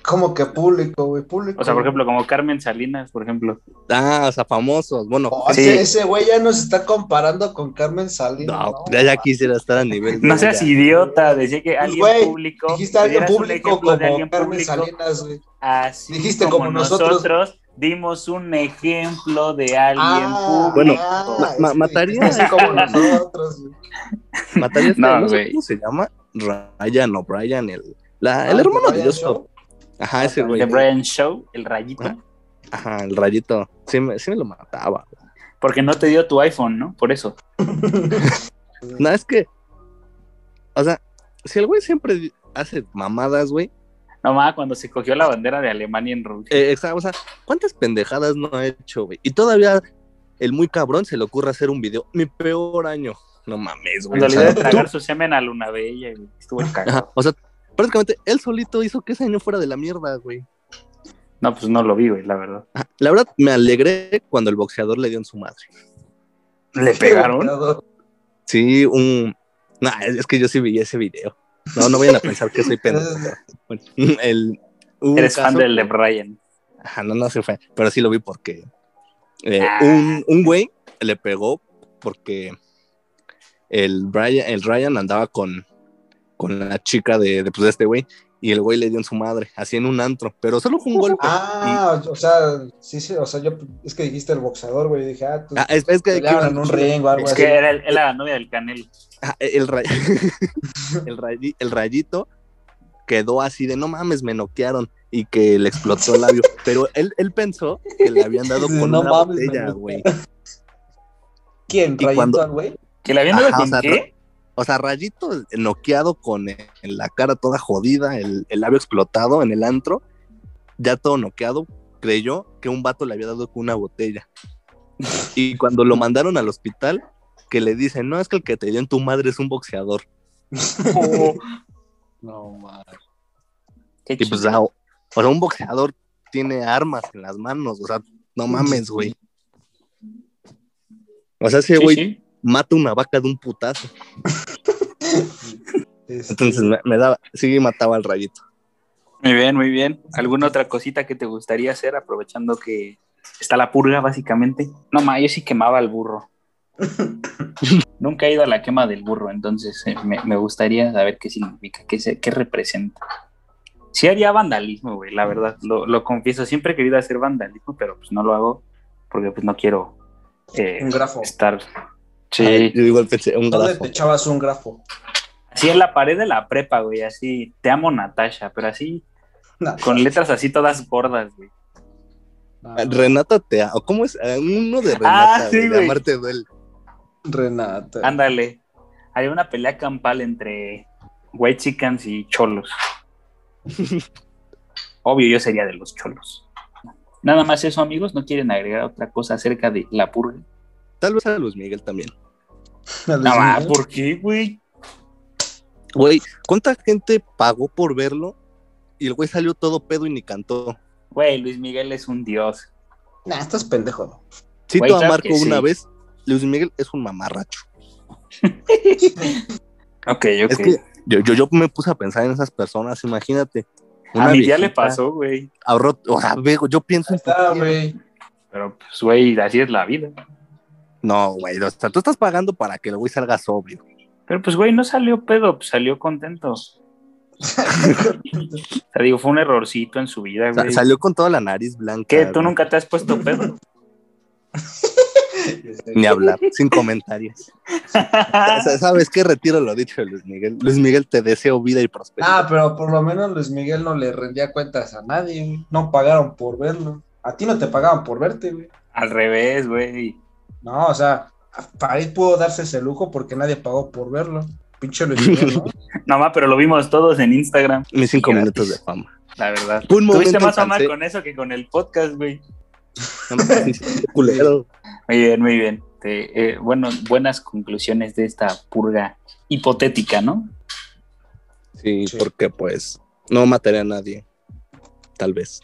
como que público, güey, público. O sea, por ejemplo, como Carmen Salinas, por ejemplo. Ah, o sea, famosos. Bueno, Oh, Sí. ese, güey ya nos está comparando con Carmen Salinas. no, ¿no? ya, quisiera estar a nivel. No seas idiota, decía que alguien Güey, público. Dijiste alguien público como de alguien Carmen público, Salinas, güey. Así Dijiste como, como nosotros, nosotros. Dimos un ejemplo de alguien Ah, público. Bueno, ah, ma- ma- es que mataría- dijiste Así como nosotros, güey. Mataría a este, No, no, sé cómo se llama. Ryan o Brian, el, la, el Ah, hermano de Joshua. Ajá, ese güey. de Brian Show, el rayito. Ajá, el rayito. Sí me, sí me lo mataba. Porque no te dio tu iPhone, ¿no? Por eso. No, es que. O sea, si el güey siempre hace mamadas, güey. Nomás cuando se cogió la bandera de Alemania en Rusia. eh, exa- o sea, ¿cuántas pendejadas no ha hecho, güey? Y todavía el muy cabrón se le ocurre hacer un video. Mi peor año. No mames, güey. cuando le dio tragar su semen a Luna Bella, güey. Estuvo el Ajá, cagado. o sea, prácticamente él solito hizo que ese año fuera de la mierda, güey. No, pues no lo vi, güey, la verdad. Ajá, La verdad, me alegré cuando el boxeador le dio en su madre. ¿Le pegaron? Sí, un. No, es es que yo sí vi ese video. No, no vayan a pensar que soy pendejo. Bueno, el, Eres fan del de Brian. Ajá, no, no se fue, pero sí lo vi porque eh, Ah. un, un güey le pegó porque el Brian, el Ryan andaba con, con la chica de, de, pues, de este güey y el güey le dio en su madre, así en un antro, pero solo fue un golpe. Ah, o sea, sí, sí, o sea, yo es que dijiste el boxeador, güey, dije, ah, tú Ah, es, es que peleaban en un ring o algo Es así. que era, el- era la novia del Canelo. Ah, el, ray- el, rayi- el rayito quedó así de no mames, me noquearon y que le explotó el labio. Pero él, él pensó que le habían dado con No una mames, botella, güey. ¿Quién? ¿Rayito güey? ¿Que le habían dado Ajá, con o sea, qué? O sea, rayito noqueado con en la cara toda jodida, el, el labio explotado en el antro, ya todo noqueado, creyó que un vato le había dado con una botella. Y cuando lo mandaron al hospital, que le dicen, no, es que el que te dio en tu madre es un boxeador. No. Qué Y pues, o sea, un boxeador tiene armas en las manos, o sea, no mames, güey. O sea, ese Sí, güey sí. Mata una vaca de un putazo. Este, Entonces me, me daba, sí mataba al rayito. Muy bien, muy bien. ¿Alguna otra cosita que te gustaría hacer aprovechando que está la purga, básicamente? No, ma, yo sí quemaba al burro. Nunca he ido a la quema del burro, entonces eh, me, me gustaría saber qué significa, qué, se- qué representa. Sí haría vandalismo, güey, la verdad, lo, lo confieso. Siempre he querido hacer vandalismo, pero pues no lo hago porque pues no quiero eh, Un grafo. estar... Ay, Sí, Yo igual pensé, un ¿Dónde te echabas un grafo? así en la pared de la prepa, güey, así, te amo Natasha, pero así, con letras así todas gordas, güey. Renata te amo. ¿Cómo es? Ah, Uno de Renata, Ah, sí, güey, de güey. amarte duele. Renata. Ándale. Hay una pelea campal entre white chickens y cholos. Obvio, yo sería de los cholos. Nada más eso, amigos. ¿No quieren agregar otra cosa acerca de la purga? Tal vez a Luis Miguel también. A Luis No, ah. ¿por qué, güey? Güey, ¿cuánta gente pagó por verlo? Y el güey salió todo pedo y ni cantó. Güey, Luis Miguel es un dios. Nah, estás pendejo. Cito Güey, a claro Marco sí. una vez, Luis Miguel es un mamarracho. Ok, ok. Es que yo, yo, yo me puse a pensar en esas personas, imagínate. a mi tía le pasó, güey. ahorró- o sea, yo pienso en Está, güey. Pero, pues, güey, así es la vida. No, güey, o sea, tú estás pagando para que el güey salga sobrio. Pero, pues, güey, no salió pedo, pues, salió contento. O sea, digo, fue un errorcito en su vida, Sa- güey. salió con toda la nariz blanca. ¿Qué? ¿Tú güey. nunca te has puesto pedo? Ni hablar, sin comentarios. Ah. Sa- ¿Sabes qué? Retiro lo dicho de Luis Miguel. Luis Miguel, te deseo vida y prosperidad. Ah, pero por lo menos Luis Miguel no le rendía cuentas a nadie, güey. No pagaron por verlo. A ti no te pagaban por verte, güey. Al revés, güey. No, o sea, Farid pudo darse ese lujo porque nadie pagó por verlo. Pinche Miguel, ¿no? No más, pero lo vimos todos en Instagram, Mis cinco gratis. minutos de fama. la verdad. Fue un Tuviste más fama con eso que con el podcast, güey. Culero. Muy bien, muy bien. Te- eh, bueno, buenas conclusiones de esta purga hipotética, ¿no? Sí, Sí. porque pues no mataré a nadie. Tal vez.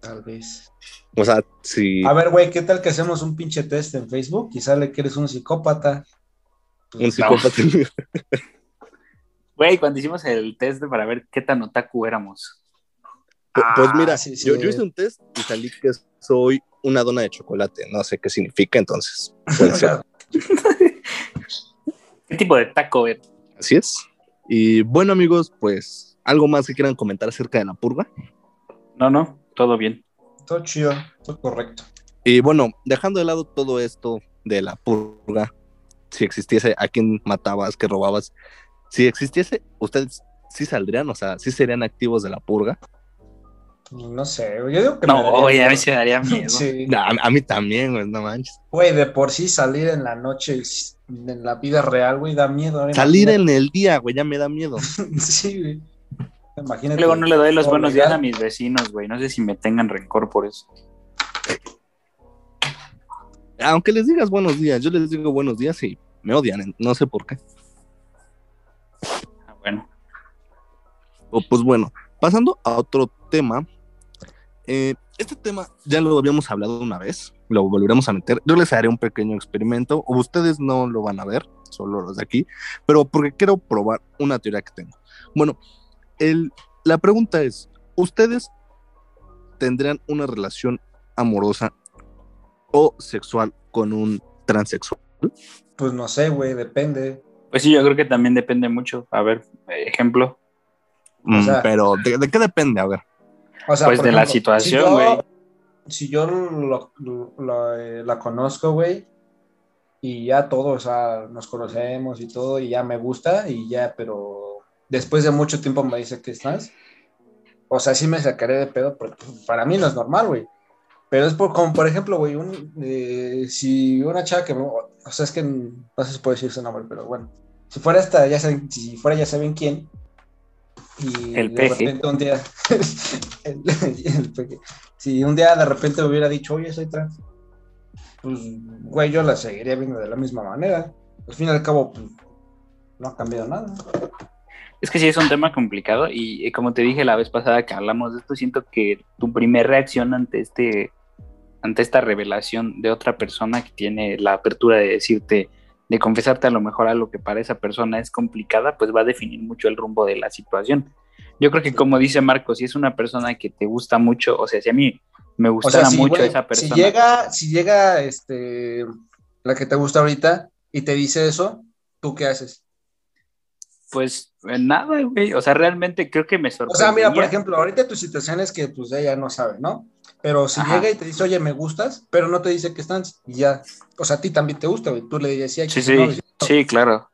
Tal vez. O sea, si A ver, güey, ¿qué tal que hacemos un pinche test en Facebook y sale que eres un psicópata? un psicópata. Güey, cuando hicimos el test de- para ver qué tan otaku éramos. Pu- Pues Ah, mira, sí, sí. Yo, yo hice un test y salí que soy una dona de chocolate. No sé qué significa, entonces. puede ser. ¿Qué tipo de taco era? Así es. Y bueno, amigos, pues, ¿algo más que quieran comentar acerca de la purga? No, no, todo bien. Todo chido, todo correcto. Y bueno, dejando de lado todo esto de la purga, si existiese a quién matabas, que robabas, si existiese, ustedes sí saldrían, o sea, sí serían activos de la purga. No sé, yo digo que No, oye, a miedo. mí se me daría miedo. Sí. A, a mí también, güey, no manches. Güey, de por sí salir en la noche en la vida real, güey, da miedo. ahora Salir imagínate. en el día, güey, ya me da miedo. Sí, güey. Imagínate. Luego no le doy los buenos días a mis vecinos, güey. No sé si me tengan rencor por eso. Aunque les digas buenos días, yo les digo buenos días y me odian, no sé por qué. Ah, bueno. O, pues bueno, pasando a otro tema. eh, este tema ya lo habíamos hablado una vez, lo volveremos a meter. Yo les haré un pequeño experimento, o ustedes no lo van a ver, solo los de aquí, pero porque quiero probar una teoría que tengo. Bueno, el, la pregunta es, ¿ustedes tendrían una relación amorosa o sexual con un transexual? Pues no sé, güey, depende. Pues sí, yo creo que también depende mucho. A ver, ejemplo. Mm, sea- pero ¿de, de qué depende? A ver. O sea, Pues de la situación, si güey. Si yo lo- lo- lo, eh, la conozco, güey, y ya todo, o sea, nos conocemos y todo, y ya me gusta, y ya, pero después de mucho tiempo me dice que estás. O sea, sí me sacaré de pedo, porque pues, para mí no es normal, güey. Pero es por, como por ejemplo, güey, un, eh, si una chava que, o sea, es que no sé si puedo decir su nombre, pero bueno, si fuera esta, ya saben, si fuera ya saben quién, y El de peje. repente un día, el- el peje. si un día de repente me hubiera dicho, oye, soy trans, pues, güey, yo la seguiría viendo de la misma manera. Al fin y al cabo, pues, no ha cambiado nada. Es que sí es un tema complicado y, como te dije la vez pasada que hablamos de esto, siento que tu primer reacción ante este ante esta revelación de otra persona que tiene la apertura de decirte, de confesarte a lo mejor algo que para esa persona es complicada, pues va a definir mucho el rumbo de la situación. Yo creo que como dice Marco, si es una persona que te gusta mucho, o sea, si a mí me gustara mucho esa persona. Si llega, si llega este, la que te gusta ahorita y te dice eso, ¿tú qué haces? Pues eh, nada, güey. O sea, realmente creo que me sorprende. O sea, mira, por ejemplo, ahorita tu situación es que pues ella no sabe, ¿no? Pero si llega y te dice, oye, me gustas, pero no te dice que están, y ya, o sea, a ti también te gusta, güey. Tú le dirías, sí, sí, sí, sí, claro.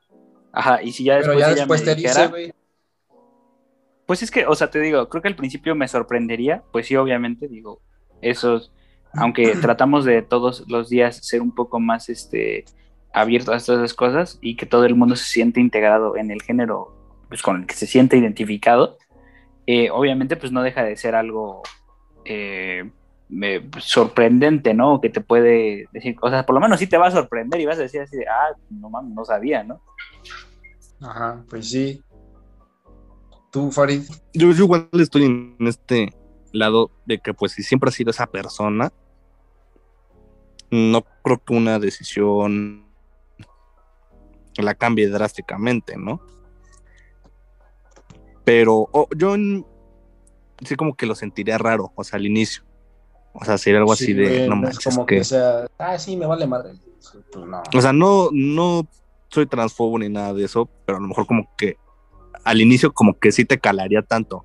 Ajá, y si ya después, pero ya después te dice, güey. Pues es que, o sea, te digo, creo que al principio me sorprendería, pues sí, obviamente, digo, esos, aunque tratamos de todos los días ser un poco más, este, abierto a estas cosas y que todo el mundo se siente integrado en el género pues, con el que se siente identificado, eh, obviamente pues no deja de ser algo eh, sorprendente, ¿no? Que te puede decir, o sea, por lo menos sí te va a sorprender y vas a decir así de, ah, no mames, no sabía, ¿no? Ajá, pues sí. ¿Tú, Farid? Yo, yo igual estoy en este lado de que pues si siempre ha sido esa persona, no creo que una decisión la cambie drásticamente, ¿no? Pero yo sí como que lo sentiría raro, o sea, al inicio. O sea, sería algo así de, no manches, como que, sea, ah, sí, me vale madre. Pues no. O sea, no, no soy transfobo ni nada de eso, pero a lo mejor como que al inicio como que sí te calaría tanto.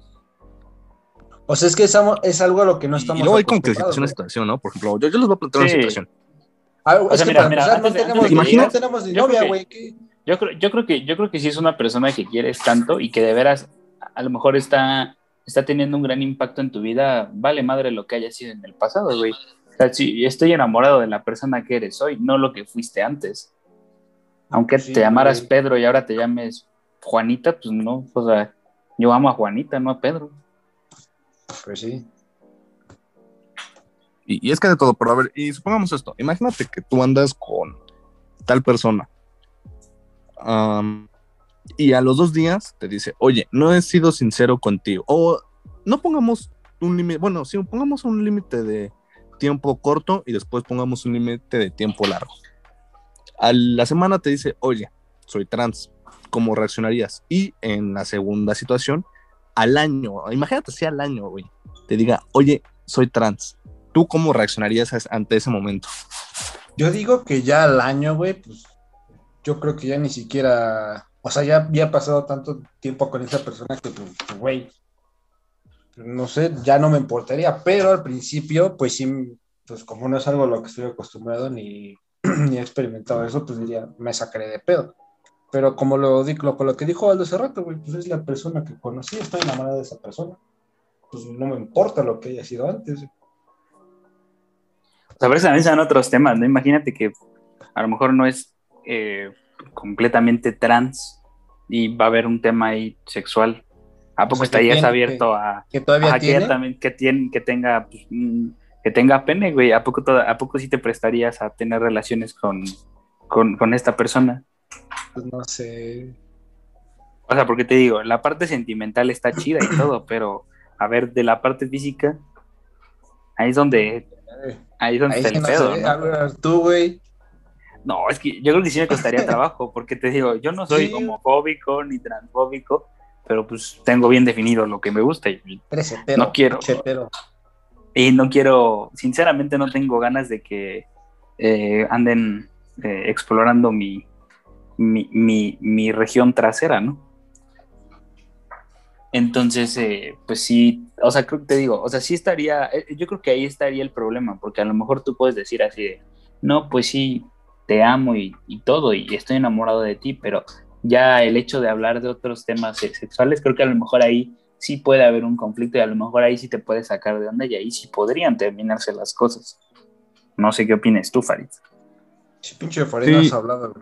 O sea, es que es, es algo a lo que no estamos Y luego hay como que situación a situación, ¿no? Por ejemplo, yo, yo les voy a plantear una situación. Mira, mira, no, tenemos, no tenemos ni novia, güey. Yo creo, yo creo que yo creo que si es una persona que quieres tanto y que de veras a lo mejor está, está teniendo un gran impacto en tu vida, vale madre lo que haya sido en el pasado, güey. O sea, si estoy enamorado de la persona que eres hoy, no lo que fuiste antes. Aunque te llamaras Pedro y ahora te llames Juanita, pues no, o sea, yo amo a Juanita, no a Pedro. Pues sí. Y, es que de todo, pero a ver, y supongamos esto, imagínate que tú andas con tal persona y a los dos días te dice, oye, no he sido sincero contigo. O no pongamos un límite, bueno, sí, pongamos un límite de tiempo corto y después pongamos un límite de tiempo largo. A la semana te dice, oye, soy trans, ¿cómo reaccionarías? Y en la segunda situación, al año, imagínate si al año, güey, te diga, oye, soy trans, ¿Tú cómo reaccionarías ante ese momento? Yo digo que ya al año, güey, pues yo creo que ya ni siquiera, o sea, ya había pasado tanto tiempo con esa persona que, pues, güey, no sé, ya no me importaría, pero al principio, pues sí, pues como no es algo a lo que estoy acostumbrado ni, ni he experimentado eso, pues diría, me sacaré de pedo. Pero como lo, lo, lo que dijo Aldo hace rato, güey, pues es la persona que conocí, estoy enamorada de esa persona. Pues no me importa lo que haya sido antes. O sea, pero también sean otros temas, ¿no? Imagínate que a lo mejor no es eh, completamente trans y va a haber un tema ahí sexual. ¿A poco estarías abierto a que todavía tiene? también, que, tiene, que tenga pues, que tenga pene, güey? ¿A poco, ¿A poco sí te prestarías a tener relaciones con, con, esta persona? Pues no sé. O sea, porque te digo, la parte sentimental está chida y todo, pero a ver, de la parte física, ahí es donde Ahí es donde está el pedo. ¿no? tú, güey. No, es que yo creo que sí me costaría trabajo, porque te digo, yo no soy homofóbico ni transfóbico, pero pues tengo bien definido lo que me gusta y no quiero. Y no quiero, sinceramente no tengo ganas de que eh, anden eh, explorando mi, mi, mi región trasera, ¿no? Entonces, eh, pues sí, o sea, creo que te digo, o sea, sí estaría, eh, yo creo que ahí estaría el problema, porque a lo mejor tú puedes decir así de, no, pues sí, te amo y, todo, y estoy enamorado de ti, pero ya el hecho de hablar de otros temas sexuales, creo que a lo mejor ahí sí puede haber un conflicto y a lo mejor ahí sí te puede sacar de onda y ahí sí podrían terminarse las cosas. No sé qué opinas tú, Farid. Sí, pinche Farid, has hablado.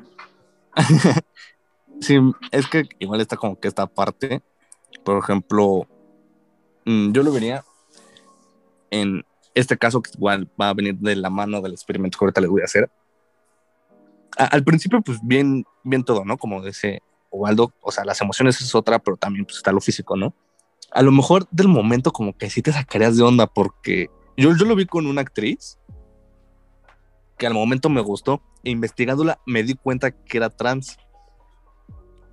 sí, es que igual está como que esta parte por ejemplo, mm, yo lo vería en este caso que igual va a venir de la mano del experimento que ahorita les voy a hacer. Al principio, pues bien, bien todo, ¿no? Como dice Ubaldo, o sea, las emociones es otra, pero también pues, está lo físico, ¿no? A lo mejor del momento como que sí te sacarías de onda porque yo, yo lo vi con una actriz que al momento me gustó e investigándola me di cuenta que era trans.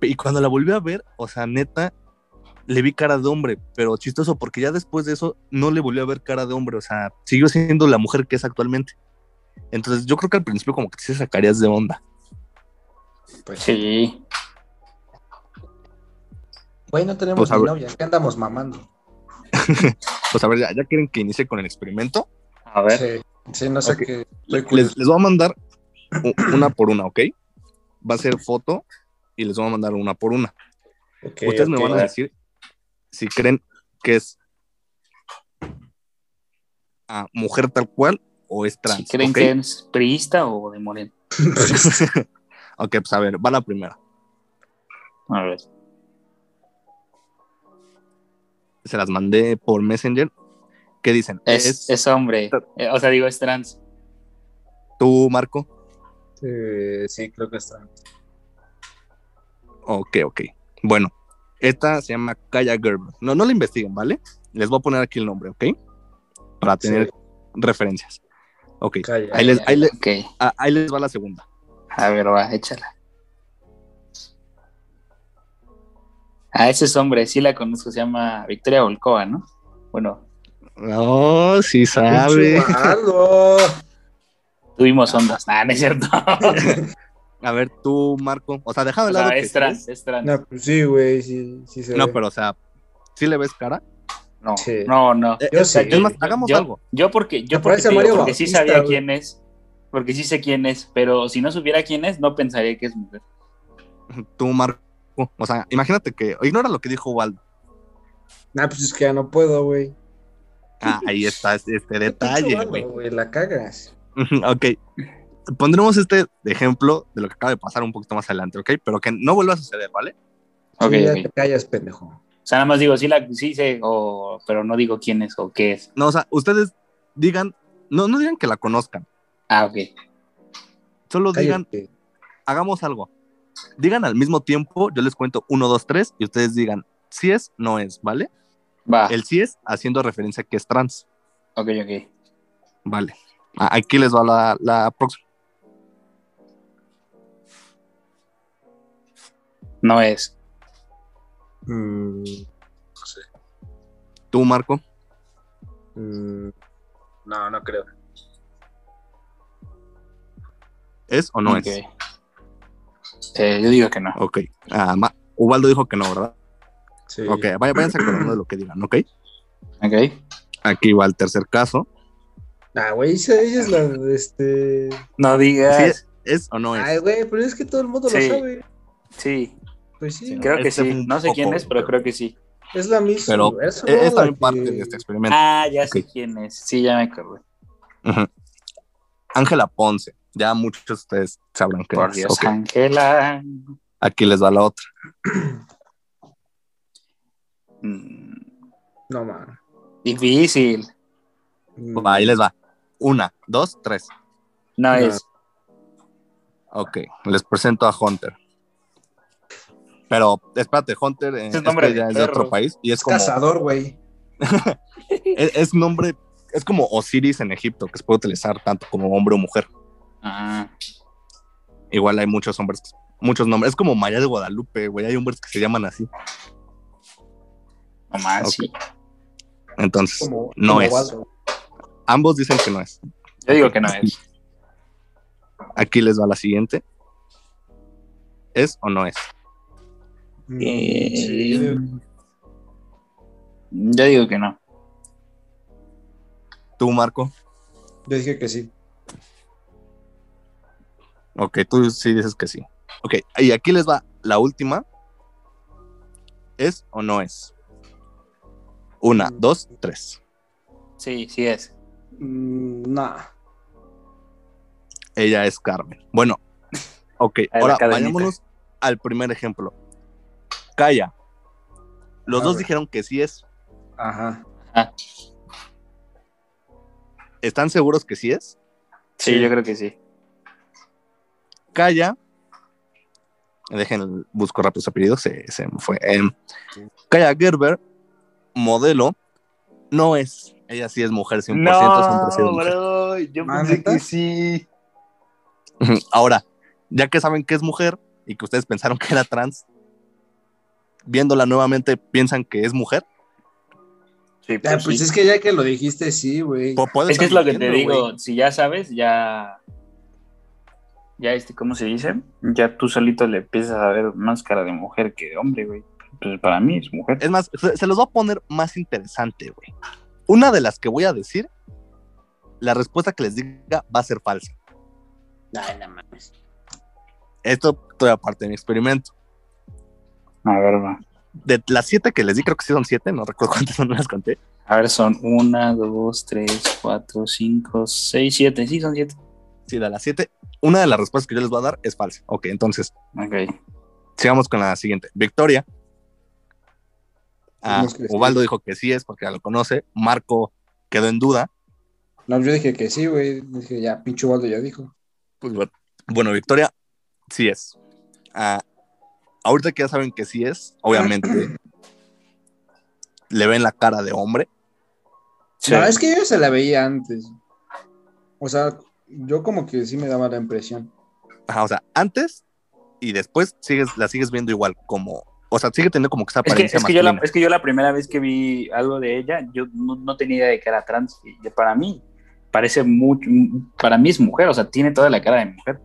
Y cuando la volví a ver, o sea, neta, le vi cara de hombre, pero chistoso porque ya después de eso no le volvió a ver cara de hombre, o sea, siguió siendo la mujer que es actualmente. Entonces yo creo que al principio como que sí sacarías de onda. Pues, Sí. Güey, no tenemos Pues, a ni ver. novia, ¿qué andamos mamando? Pues a ver, ya, ya quieren que inicie con el experimento. A ver. Sí, sí, no sé qué. Les, les voy a mandar una por una, ¿ok? Va a ser foto y les voy a mandar una por una. Ustedes me van a decir si creen que es a mujer tal cual o es trans. ¿Creen ¿ok? que es priista o de Moreno? ok, pues a ver, va la primera. A ver. Se las mandé por Messenger. ¿Qué dicen? Es, es hombre. Eh, o sea, digo, es trans. tú, Marco. Eh, sí, creo que está. Ok, ok. Bueno, esta se llama Kaya Gerber. No, no la investiguen, ¿vale? Les voy a poner aquí el nombre, ¿ok? Para tener Sí. referencias. Ok, Calla. ahí les, ahí, le- Ok. ah, ahí les va la segunda. A ver, va, échala. Ah, ese es hombre, sí la conozco, se llama Victoria Volkova, ¿no? Bueno, No, sí ¡Qué sabe. tuvimos ondas. Ah, no es cierto. A ver, tú, Marco. O sea, deja de o lado. sea, que es sí trans, es trans. No, pues sí, güey, sí, sí se No, ve. pero o sea, ¿sí le ves cara? No, Sí. no, no. Eh, Yo es, sí. es más, hagamos yo, algo. Yo porque, yo porque, digo, Mario porque sí sabía güey. quién es, porque sí sé quién es, pero si no supiera quién es, no pensaría que es mujer. Tú, Marco. O sea, imagínate que. Ignora lo que dijo Waldo. Nah, pues es que ya no puedo, güey. Ah, ahí está este, este detalle, güey, la cagas. ok. Pondremos este ejemplo de lo que acaba de pasar un poquito más adelante, ¿ok? Pero que no vuelva a suceder, ¿vale? Ok, Sí, ya ok. te callas, pendejo. O sea, nada más digo, sí, la, sí sé, o, pero no digo quién es o qué es. No, o sea, ustedes digan, no, no digan que la conozcan, Ah, ok. solo digan, hagamos algo. Digan al mismo tiempo, yo les cuento uno, dos, tres, y ustedes digan si es, no es, ¿vale? Va. El sí es haciendo referencia a que es trans, Ok, ok. ¿vale? Aquí les va la, la próxima. No es. Mm, Tú, Marco, mm, no, no creo. ¿es o no es? Eh, yo digo que no. Ok. Ah, Ma- Ubaldo dijo que no, ¿verdad? Sí. Ok, vaya- váyanse acordando de lo que digan, ¿ok? Ok. Aquí va el tercer caso. Ah, güey, esa, ella es la de este. No digas. Sí, es, ¿es o no es? Ay, güey, pero es que todo el mundo Sí. lo sabe. Sí, Pues sí, creo que Este sí. No sé quién es, pero creo que sí. es la misma. Pero ¿no? es también que- parte de este experimento. Ah, ya sé quién es. Sí, ya me acordé. Ángela Ponce. Ya muchos de ustedes sabrán que Por es. Dios, Ángela. Aquí les va la otra. Mm, No, man. Difícil. Mm, Va, ahí les va. Una, dos, tres. No, No. es. Ok, les presento a Hunter. Pero espérate, Hunter eh, es nombre este de es de otro país y es Es como cazador, güey. es, es nombre, es como Osiris en Egipto, que se puede utilizar tanto como hombre o mujer. Ah, Igual hay muchos hombres, muchos nombres. Es como María de Guadalupe, güey. Hay hombres que se llaman así. no más, sí. Entonces, Como, no como es. Ambos dicen que no es. Yo digo que no es. Aquí les va la siguiente. ¿Es o no es? Mm, Eh, sí, yo digo- que no. Tú, Marco. yo dije que sí. Ok, tú sí dices que sí. Ok, y aquí les va la última. ¿Es o no es? Una, dos, tres. Sí, sí es. Mm, nah. Ella es Carmen. Bueno, ok, ahora vayámonos al primer ejemplo. Calla. Los A dos ver. dijeron que sí es. Ajá. Ah, ¿Están seguros que sí es? Sí, yo creo que sí. Kaya. Dejen, busco rápido su apellido, se, se me fue. Em, Kaya Gerber, modelo, no es. Ella sí es mujer, 100%. siempre ha sido mujer. bro, yo ¿Ah, pensé que sí. Ahora, ya que saben que es mujer y que ustedes pensaron que era trans, viéndola nuevamente piensan que es mujer. Sí, Ah, pues pues sí. es que ya que lo dijiste, sí, güey. Es que es lo que te digo, si ya sabes, ya. Ya, este, ¿cómo se dice? Ya tú solito le empiezas a ver más cara de mujer que de hombre, güey. Pues para mí es mujer. Es más, se, se los va a poner más interesante, güey. Una de las que voy a decir, la respuesta que les diga va a ser falsa. Ay, no mames. Esto todavía parte de mi experimento. A ver, va. De las siete que les di, creo que sí son siete, no recuerdo cuántas son, no las conté. A ver, son una, dos, tres, cuatro, cinco, seis, siete. Sí, son siete. Sí, de las siete, una de las respuestas que yo les voy a dar es falsa. Ok, entonces, Ok. sigamos con la siguiente. Victoria. Ah, que decir. Ubaldo dijo que sí es porque ya lo conoce. Marco quedó en duda. No, yo dije que sí, güey. Dije, ya, pinche Waldo ya dijo. Pues bueno, bueno, Victoria sí es. Ah, ahorita que ya saben que sí es, obviamente le ven la cara de hombre. Sí. No, es que yo se la veía antes. O sea, yo como que sí me daba la impresión. Ajá, o sea, antes y después sigues, la sigues viendo igual, como, o sea, sigue teniendo como que esa Es que, apariencia es, que yo la, es que yo la primera vez que vi algo de ella, yo no, no tenía idea de que era trans. Y para mí, parece mucho, para mí es mujer, o sea, tiene toda la cara de mujer.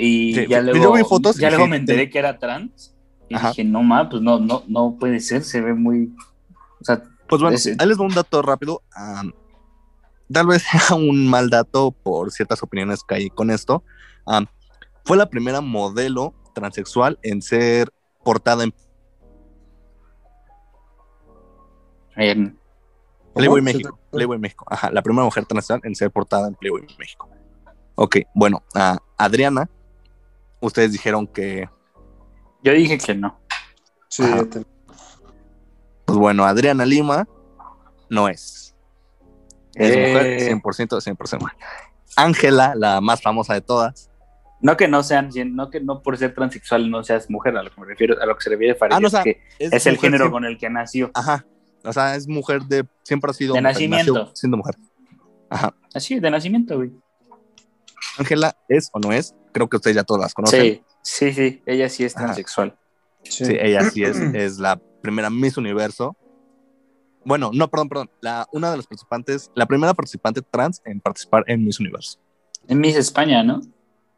Y Sí, ya luego, vi fotos ya y luego sí, me enteré que era trans. Y Ajá. dije, no ma, pues no, no, no puede ser, se ve muy. O sea, Pues bueno, ese- ahí les doy un dato rápido. am, tal vez sea un mal dato por ciertas opiniones que hay con esto. Am, fue la primera modelo transexual en ser portada en en- Playboy. México. Playboy México. Ajá, la primera mujer transexual en ser portada en Playboy México. Ok, bueno, a Adriana, ustedes dijeron que, yo dije que no. Sí, también. pues bueno, Adriana Lima no es. Es Eh. mujer 100%, 100% mujer. Ángela, la más famosa de todas. No que no sean, no que no por ser transexual no seas mujer, a lo que me refiero, a lo que se refiere Farid, Ah, no, o es sea, que es el género con el que nació. Ajá. O sea, es mujer de. Siempre ha sido. De mujer, nacimiento. nació siendo mujer. Ajá. Así, de nacimiento, güey. Ángela es o no es. Creo que ustedes ya todas las conocen. Sí, sí, sí, ella sí es transexual. Sí. Sí, ella sí es, es la primera Miss Universo. Bueno, no, perdón, perdón. La, una de las participantes, la primera participante trans en participar en Miss Universo. En Miss España, ¿no?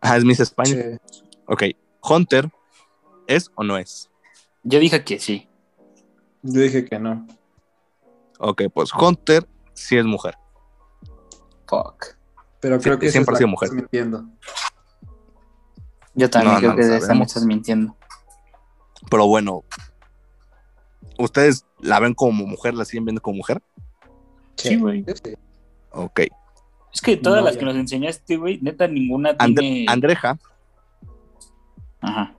Ajá, es Miss España. Sí. Ok. Hunter, ¿es o no es? Yo dije que sí. Yo dije que no. Ok, pues Hunter sí es mujer. Fuck. Pero Sí, creo que esa siempre ha sido que mujer. mintiendo. Yo también No, creo no que sabemos. estás mintiendo. Pero bueno, ¿ustedes la ven como mujer, la siguen viendo como mujer? Sí, güey. Sí. Ok. Es que todas No, las ya. que nos enseñaste, güey, neta, ninguna And- tiene. Andreja, Ajá.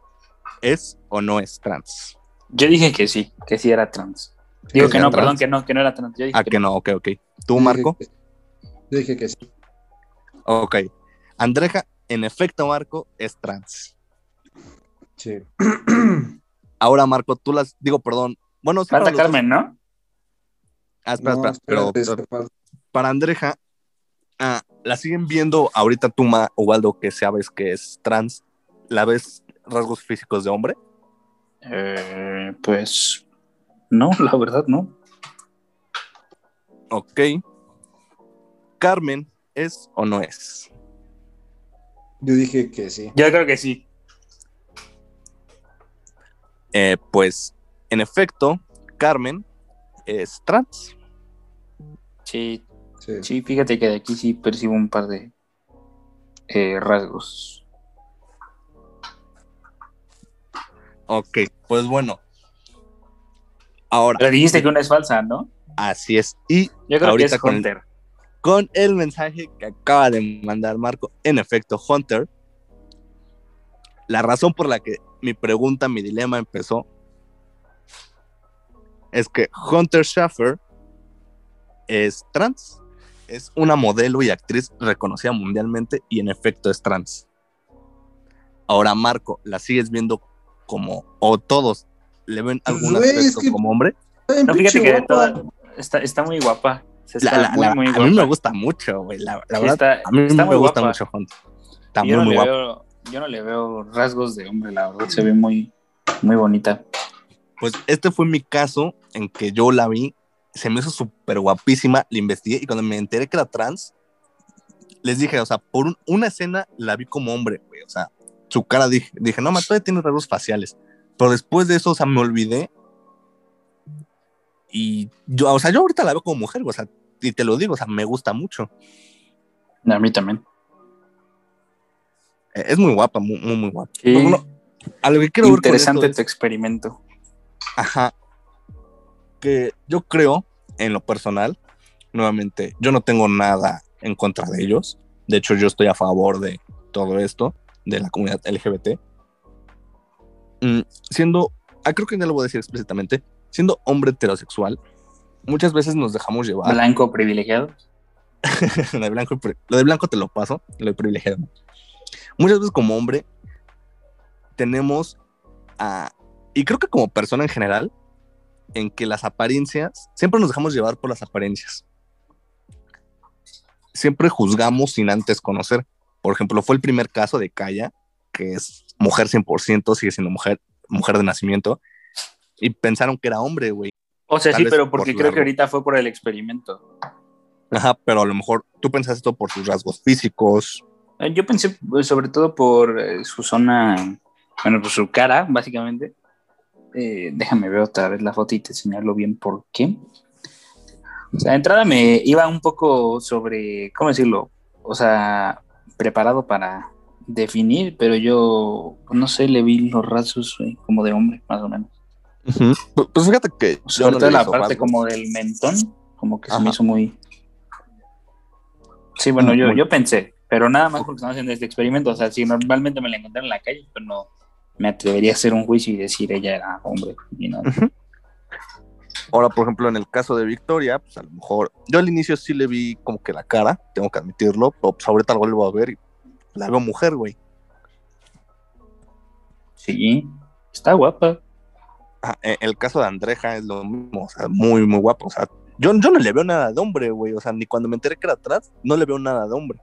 ¿es o no es trans? Yo dije que sí, que sí era trans. Digo ¿Es que no, trans? perdón, que no, que no era trans. Yo dije Ah, que que no, ok, ok. ¿Tú, Yo dije Marco? que- Yo dije que sí. Ok. Andreja, en efecto, Marco, es trans. Sí. Ahora, Marco, tú las. Digo, perdón. Bueno, Falta los Carmen, ¿no? Ah, espera, No, espera. Pero, espérate, pero espérate. para Andreja, ah, ¿la siguen viendo ahorita tú, Ma, Ubaldo, que sabes que es trans? ¿La ves rasgos físicos de hombre? Eh, pues. No, la verdad, no. Ok. Carmen, ¿es o no es? Yo dije que sí. Yo creo que sí. Eh, pues, en efecto, Carmen es trans. Sí, Sí. sí, fíjate que de aquí sí percibo un par de eh, rasgos. Ok, pues bueno. Ahora, Pero dijiste que una es falsa, ¿no? así es. Y Yo creo Ahorita que es con el- Hunter. Con el mensaje que acaba de mandar Marco, en efecto, Hunter, la razón por la que mi pregunta, mi dilema empezó, es que Hunter Schaffer es trans, es una modelo y actriz reconocida mundialmente y en efecto es trans. Ahora, Marco, ¿la sigues viendo como, o todos le ven algún es aspecto que- como hombre? No, fíjate que de toda- está, está muy guapa. Se La- está la- muy, la- muy a guapa. mí me gusta mucho, güey. La, Sí, verdad, está- a mí está me gusta guapa. mucho. Está yo, muy, no muy le guapa. veo, yo no le veo rasgos de hombre, la verdad. Se ve muy, muy bonita. Pues este fue mi caso en que yo la vi, se me hizo súper guapísima, la investigué y cuando me enteré que era trans, les dije, o sea, por un- una escena la vi como hombre, güey, o sea, su cara dije, dije, no, ma, todavía tiene rasgos faciales, pero después de eso, o sea, me olvidé y yo, o sea, yo ahorita la veo como mujer, o sea, y te lo digo, o sea, me gusta mucho, A mí también. Eh, es muy guapa, muy, muy, muy guapa. Sí. Bueno, a lo que quiero Interesante tu experimento. Ajá. Que yo creo, en lo personal, nuevamente, yo no tengo nada en contra de ellos. De hecho, yo estoy a favor de todo esto, de la comunidad LGBT. Mm, siendo, ah, creo que ya lo voy a decir explícitamente, siendo hombre heterosexual, muchas veces nos dejamos llevar. Blanco privilegiado. lo, de blanco, y pri- lo de blanco te lo paso, lo de privilegiado. Muchas veces como hombre tenemos a, y creo que como persona en general, en que las apariencias, siempre nos dejamos llevar por las apariencias. Siempre juzgamos sin antes conocer. Por ejemplo, fue el primer caso de Kaya, que es mujer 100%, sigue siendo mujer, mujer de nacimiento, y pensaron que era hombre, güey. O sea, sí, pero por porque creo que ahorita fue por el experimento. Ajá, pero a lo mejor tú pensaste esto por sus rasgos físicos, Eh, Yo pensé pues, sobre todo por eh, su zona, bueno, por su cara, básicamente. Eh, déjame ver otra vez la foto y te señalo bien por qué. O sea, de entrada me iba un poco sobre, ¿cómo decirlo? O sea, preparado para definir, pero yo, no sé, le vi los rasgos eh, como de hombre, más o menos. Pues- Pues fíjate que yo Sobre todo la parte como del mentón, como que se me hizo muy... Sí, bueno, yo, Muy- yo pensé, pero nada más porque estamos haciendo este experimento. O sea, si normalmente me la encontré en la calle, pues no me atrevería a hacer un juicio y decir ella era hombre. Y no. Ahora, por ejemplo, en el caso de Victoria, pues a lo mejor yo al inicio sí le vi como que la cara, tengo que admitirlo, pero pues ahorita lo vuelvo a ver y la veo mujer, güey. Sí, está guapa. Ajá, e- El caso de Andreja es lo mismo, o sea, muy, muy guapo. O sea, yo, yo no le veo nada de hombre, güey. O sea, ni cuando me enteré que era atrás, no le veo nada de hombre.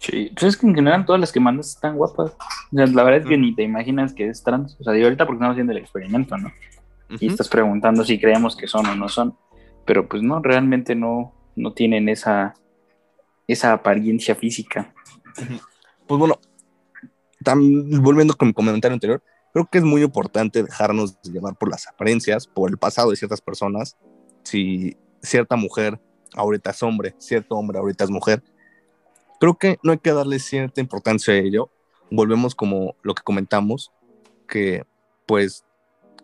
Sí, pues es que en general todas las que mandas están guapas. O sea, la verdad es que Ujú. ni te imaginas que es trans. O sea, digo ahorita porque estamos haciendo el experimento, ¿no? y estás preguntando si creemos que son o no son. Pero pues no, realmente no, no tienen esa, esa apariencia física. Pues bueno, tam- volviendo con mi comentario anterior, creo que es muy importante dejarnos llevar por las apariencias, por el pasado de ciertas personas. Si cierta mujer ahorita es hombre, cierto hombre ahorita es mujer, creo que no hay que darle cierta importancia a ello. Volvemos como lo que comentamos, que pues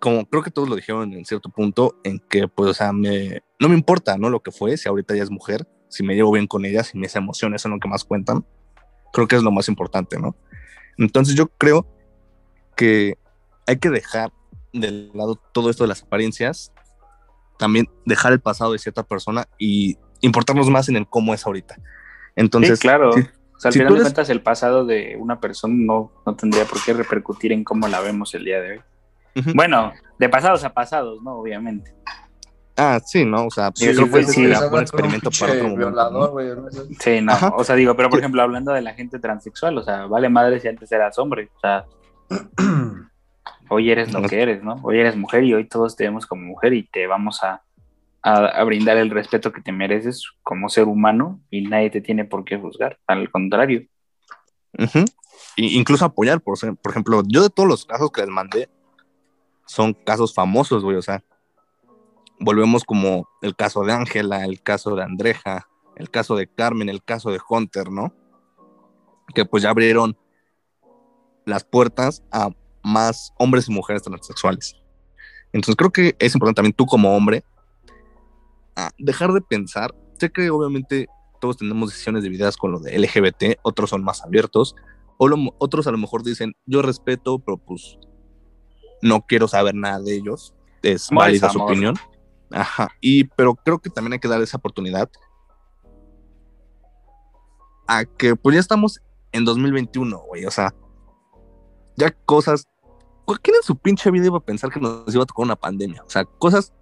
como creo que todos lo dijeron en cierto punto, en que pues, o sea, me, no me importa, ¿no? Lo que fue, si ahorita ya es mujer, si me llevo bien con ella, si mis emociones son lo que más cuentan, creo que es lo más importante, ¿no? Entonces yo creo que hay que dejar de lado todo esto de las apariencias, también dejar el pasado de cierta persona y importarnos más en el cómo es ahorita. Entonces, sí, claro. sí, O sea, al si final tú de eres- cuentas, el pasado de una persona no, no tendría por qué repercutir en cómo la vemos el día de hoy. Bueno, de pasados a pasados, ¿no? Obviamente. ah, sí, ¿no? O sea, Sí, yo creo que pues, sí, un experimento para otro momento. violador, ¿no? güey, no sé. Sí, no. Ajá. O sea, digo, pero por ejemplo, hablando de la gente transexual, o sea, vale madre si antes eras hombre. O sea, hoy eres lo que eres, ¿no? Hoy eres mujer y hoy todos te vemos como mujer y te vamos a, a, brindar el respeto que te mereces como ser humano y nadie te tiene por qué juzgar. Al contrario. Incluso apoyar, por, por ejemplo, yo de todos los casos que les mandé, son casos famosos, güey, o sea, volvemos como el caso de Ángela, el caso de Andreja, el caso de Carmen, el caso de Hunter, ¿no? Que pues ya abrieron las puertas a más hombres y mujeres transexuales. Entonces creo que es importante también tú como hombre a dejar de pensar, sé que obviamente todos tenemos decisiones divididas con lo de LGBT, otros son más abiertos, o lo- otros a lo mejor dicen, yo respeto, pero pues no quiero saber nada de ellos, es Amor es válida su opinión. Ajá, y pero creo que también hay que dar esa oportunidad a que pues ya estamos en 2021, güey, o sea, ya cosas, ¿quién en su pinche vida iba a pensar que nos iba a tocar una pandemia? O sea, cosas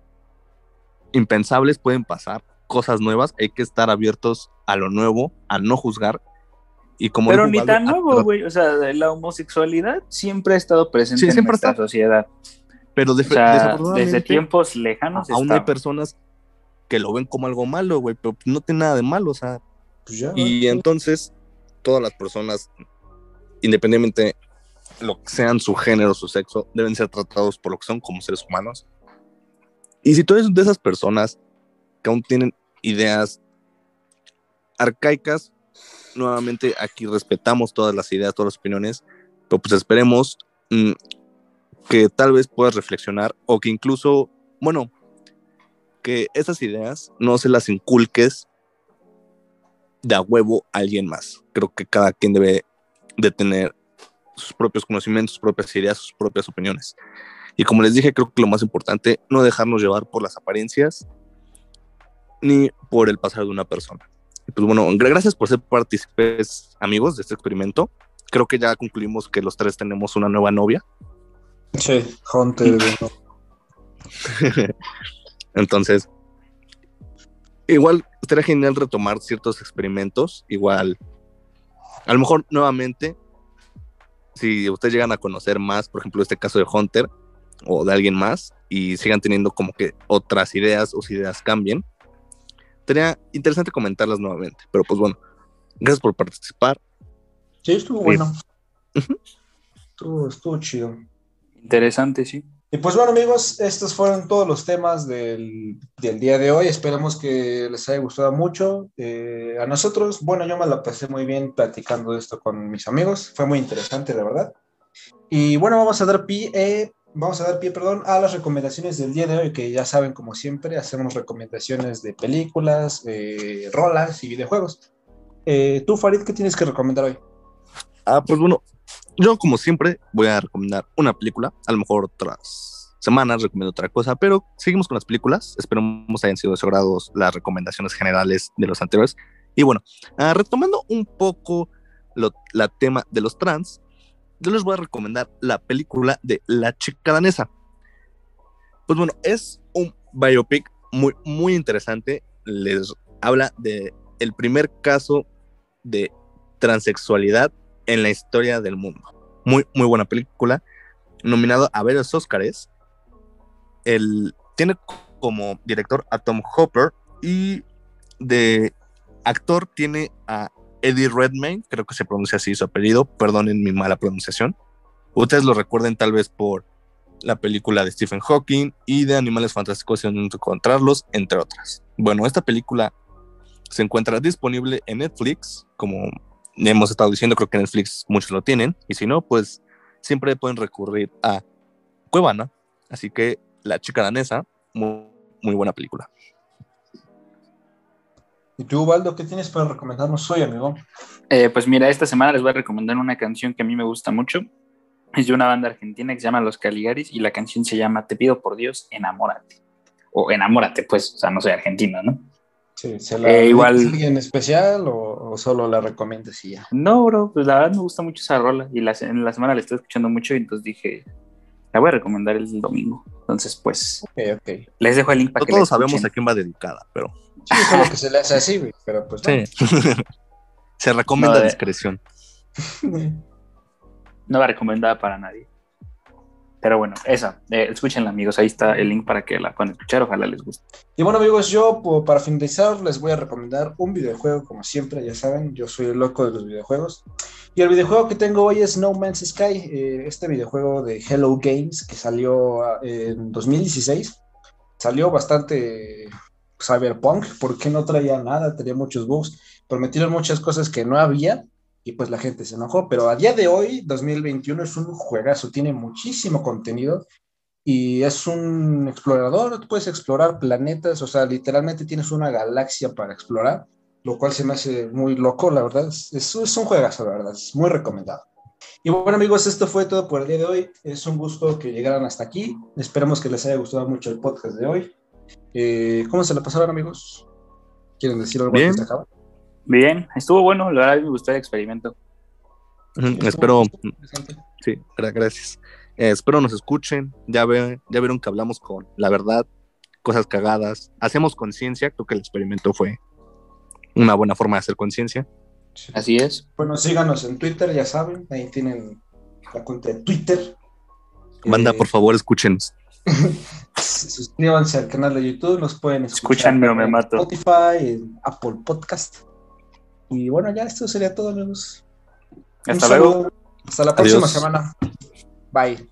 impensables pueden pasar, cosas nuevas, hay que estar abiertos a lo nuevo, a no juzgar. Y como Pero ni tan nuevo, güey. O sea, la homosexualidad siempre ha estado presente en nuestra sociedad. Pero desde tiempos lejanos. Aún hay personas que lo ven como algo malo, güey, pero no tiene nada de malo, o sea. Pues y entonces, todas las personas, independientemente lo que sean su género, su sexo, deben ser tratados por lo que son como seres humanos. Y si tú eres de esas personas que aún tienen ideas arcaicas, nuevamente aquí respetamos todas las ideas, todas las opiniones, pero pues esperemos mm, que tal vez puedas reflexionar o que incluso, bueno, que esas ideas no se las inculques de a huevo a alguien más. Creo que cada quien debe de tener sus propios conocimientos, sus propias ideas, sus propias opiniones. Y como les dije, creo que lo más importante, no dejarnos llevar por las apariencias ni por el pasado de una persona. Y pues bueno, gracias por ser partícipes, amigos, de este experimento. Creo que ya concluimos que los tres tenemos una nueva novia. Sí, Hunter. Entonces, igual estaría genial retomar ciertos experimentos. Igual, a lo mejor nuevamente, si ustedes llegan a conocer más, por ejemplo, este caso de Hunter o de alguien más, y sigan teniendo como que otras ideas o si ideas cambien, sería interesante comentarlas nuevamente. Pero pues bueno, gracias por participar. Sí, estuvo bueno. estuvo, estuvo chido. Interesante, sí. Y pues bueno amigos, estos fueron todos los temas del, del día de hoy. Esperamos que les haya gustado mucho. Eh, a nosotros, bueno, yo me la pasé muy bien platicando esto con mis amigos. Fue muy interesante, la verdad. Y bueno, vamos a dar pie, eh, vamos a dar pie, perdón, a las recomendaciones del día de hoy, que ya saben, como siempre, hacemos recomendaciones de películas, de rolas y videojuegos. Eh, tú, Farid, ¿qué tienes que recomendar hoy? Ah, pues bueno, yo como siempre voy a recomendar una película, a lo mejor otras semanas recomiendo otra cosa, pero seguimos con las películas, esperemos hayan sido de las recomendaciones generales de los anteriores. Y bueno, ah, retomando un poco la tema de los trans, yo les voy a recomendar la película de La chica danesa. Pues bueno, es un biopic muy, muy interesante. Les habla de el primer caso de transexualidad en la historia del mundo. Muy, muy buena película. Nominado a varios Oscars. El, tiene como director a Tom Hopper y de actor tiene a Eddie Redmayne, creo que se pronuncia así su apellido, perdonen mi mala pronunciación. Ustedes lo recuerden tal vez por la película de Stephen Hawking y de Animales Fantásticos y encontrarlos, entre otras. Bueno, esta película se encuentra disponible en Netflix, como hemos estado diciendo, creo que Netflix muchos lo tienen, y si no, pues siempre pueden recurrir a Cuevana, así que La chica danesa, muy, muy buena película. ¿Y tú, Waldo, qué tienes para recomendarnos hoy, amigo? Eh, pues mira, esta semana les voy a recomendar una canción que a mí me gusta mucho. Es de una banda argentina que se llama Los Caligaris y la canción se llama Te pido por Dios, enamórate. O enamórate, pues, o sea, no soy argentino, ¿no? Sí, ¿se la eh, igual... alguien especial o, solo la recomiendas y ya? No, bro, pues la verdad me gusta mucho esa rola y la, en la semana la estoy escuchando mucho y entonces dije, la voy a recomendar el domingo. Entonces, pues, okay, okay. les dejo el link para que Todos sabemos a quién va dedicada, pero... Sí, solo que se le hace así, güey, pero pues sí. se recomienda discreción. no va recomendada para nadie. Pero bueno, esa, eh, escúchenla amigos, ahí está el link para que la puedan escuchar, ojalá les guste. Y bueno amigos, yo para finalizar les voy a recomendar un videojuego, como siempre, ya saben, yo soy el loco de los videojuegos. Y el videojuego que tengo hoy es No Man's Sky, eh, este videojuego de Hello Games que salió ah, en 2016. Salió bastante cyberpunk, porque no traía nada, tenía muchos bugs, prometieron muchas cosas que no había y pues la gente se enojó, pero a día de hoy, 2021, es un juegazo, tiene muchísimo contenido y es un explorador, puedes explorar planetas, o sea, literalmente tienes una galaxia para explorar, lo cual se me hace muy loco, la verdad, es, es un juegazo, la verdad, es muy recomendado. Y bueno amigos, esto fue todo por el día de hoy. Es un gusto que llegaran hasta aquí. Esperemos que les haya gustado mucho el podcast de hoy. Eh, ¿Cómo se la pasaron, amigos? ¿Quieren decir algo Bien. antes de acabar? Bien, estuvo bueno, la verdad me gustó el experimento. Espero, sí, gra- gracias. Eh, espero nos escuchen. Ya, ve, ya vieron que hablamos con la verdad, cosas cagadas. Hacemos conciencia. Creo que el experimento fue una buena forma de hacer conciencia. Así es. Bueno, síganos en Twitter, ya saben, ahí tienen la cuenta de Twitter. Banda, Eh, por favor, escúchenos. Suscríbanse al canal de YouTube, nos pueden escuchar Escúchanme o me en mato. Spotify, en Apple Podcast. Y bueno, ya esto sería todo, amigos. Un Hasta luego. saludo. Hasta la próxima semana. Bye.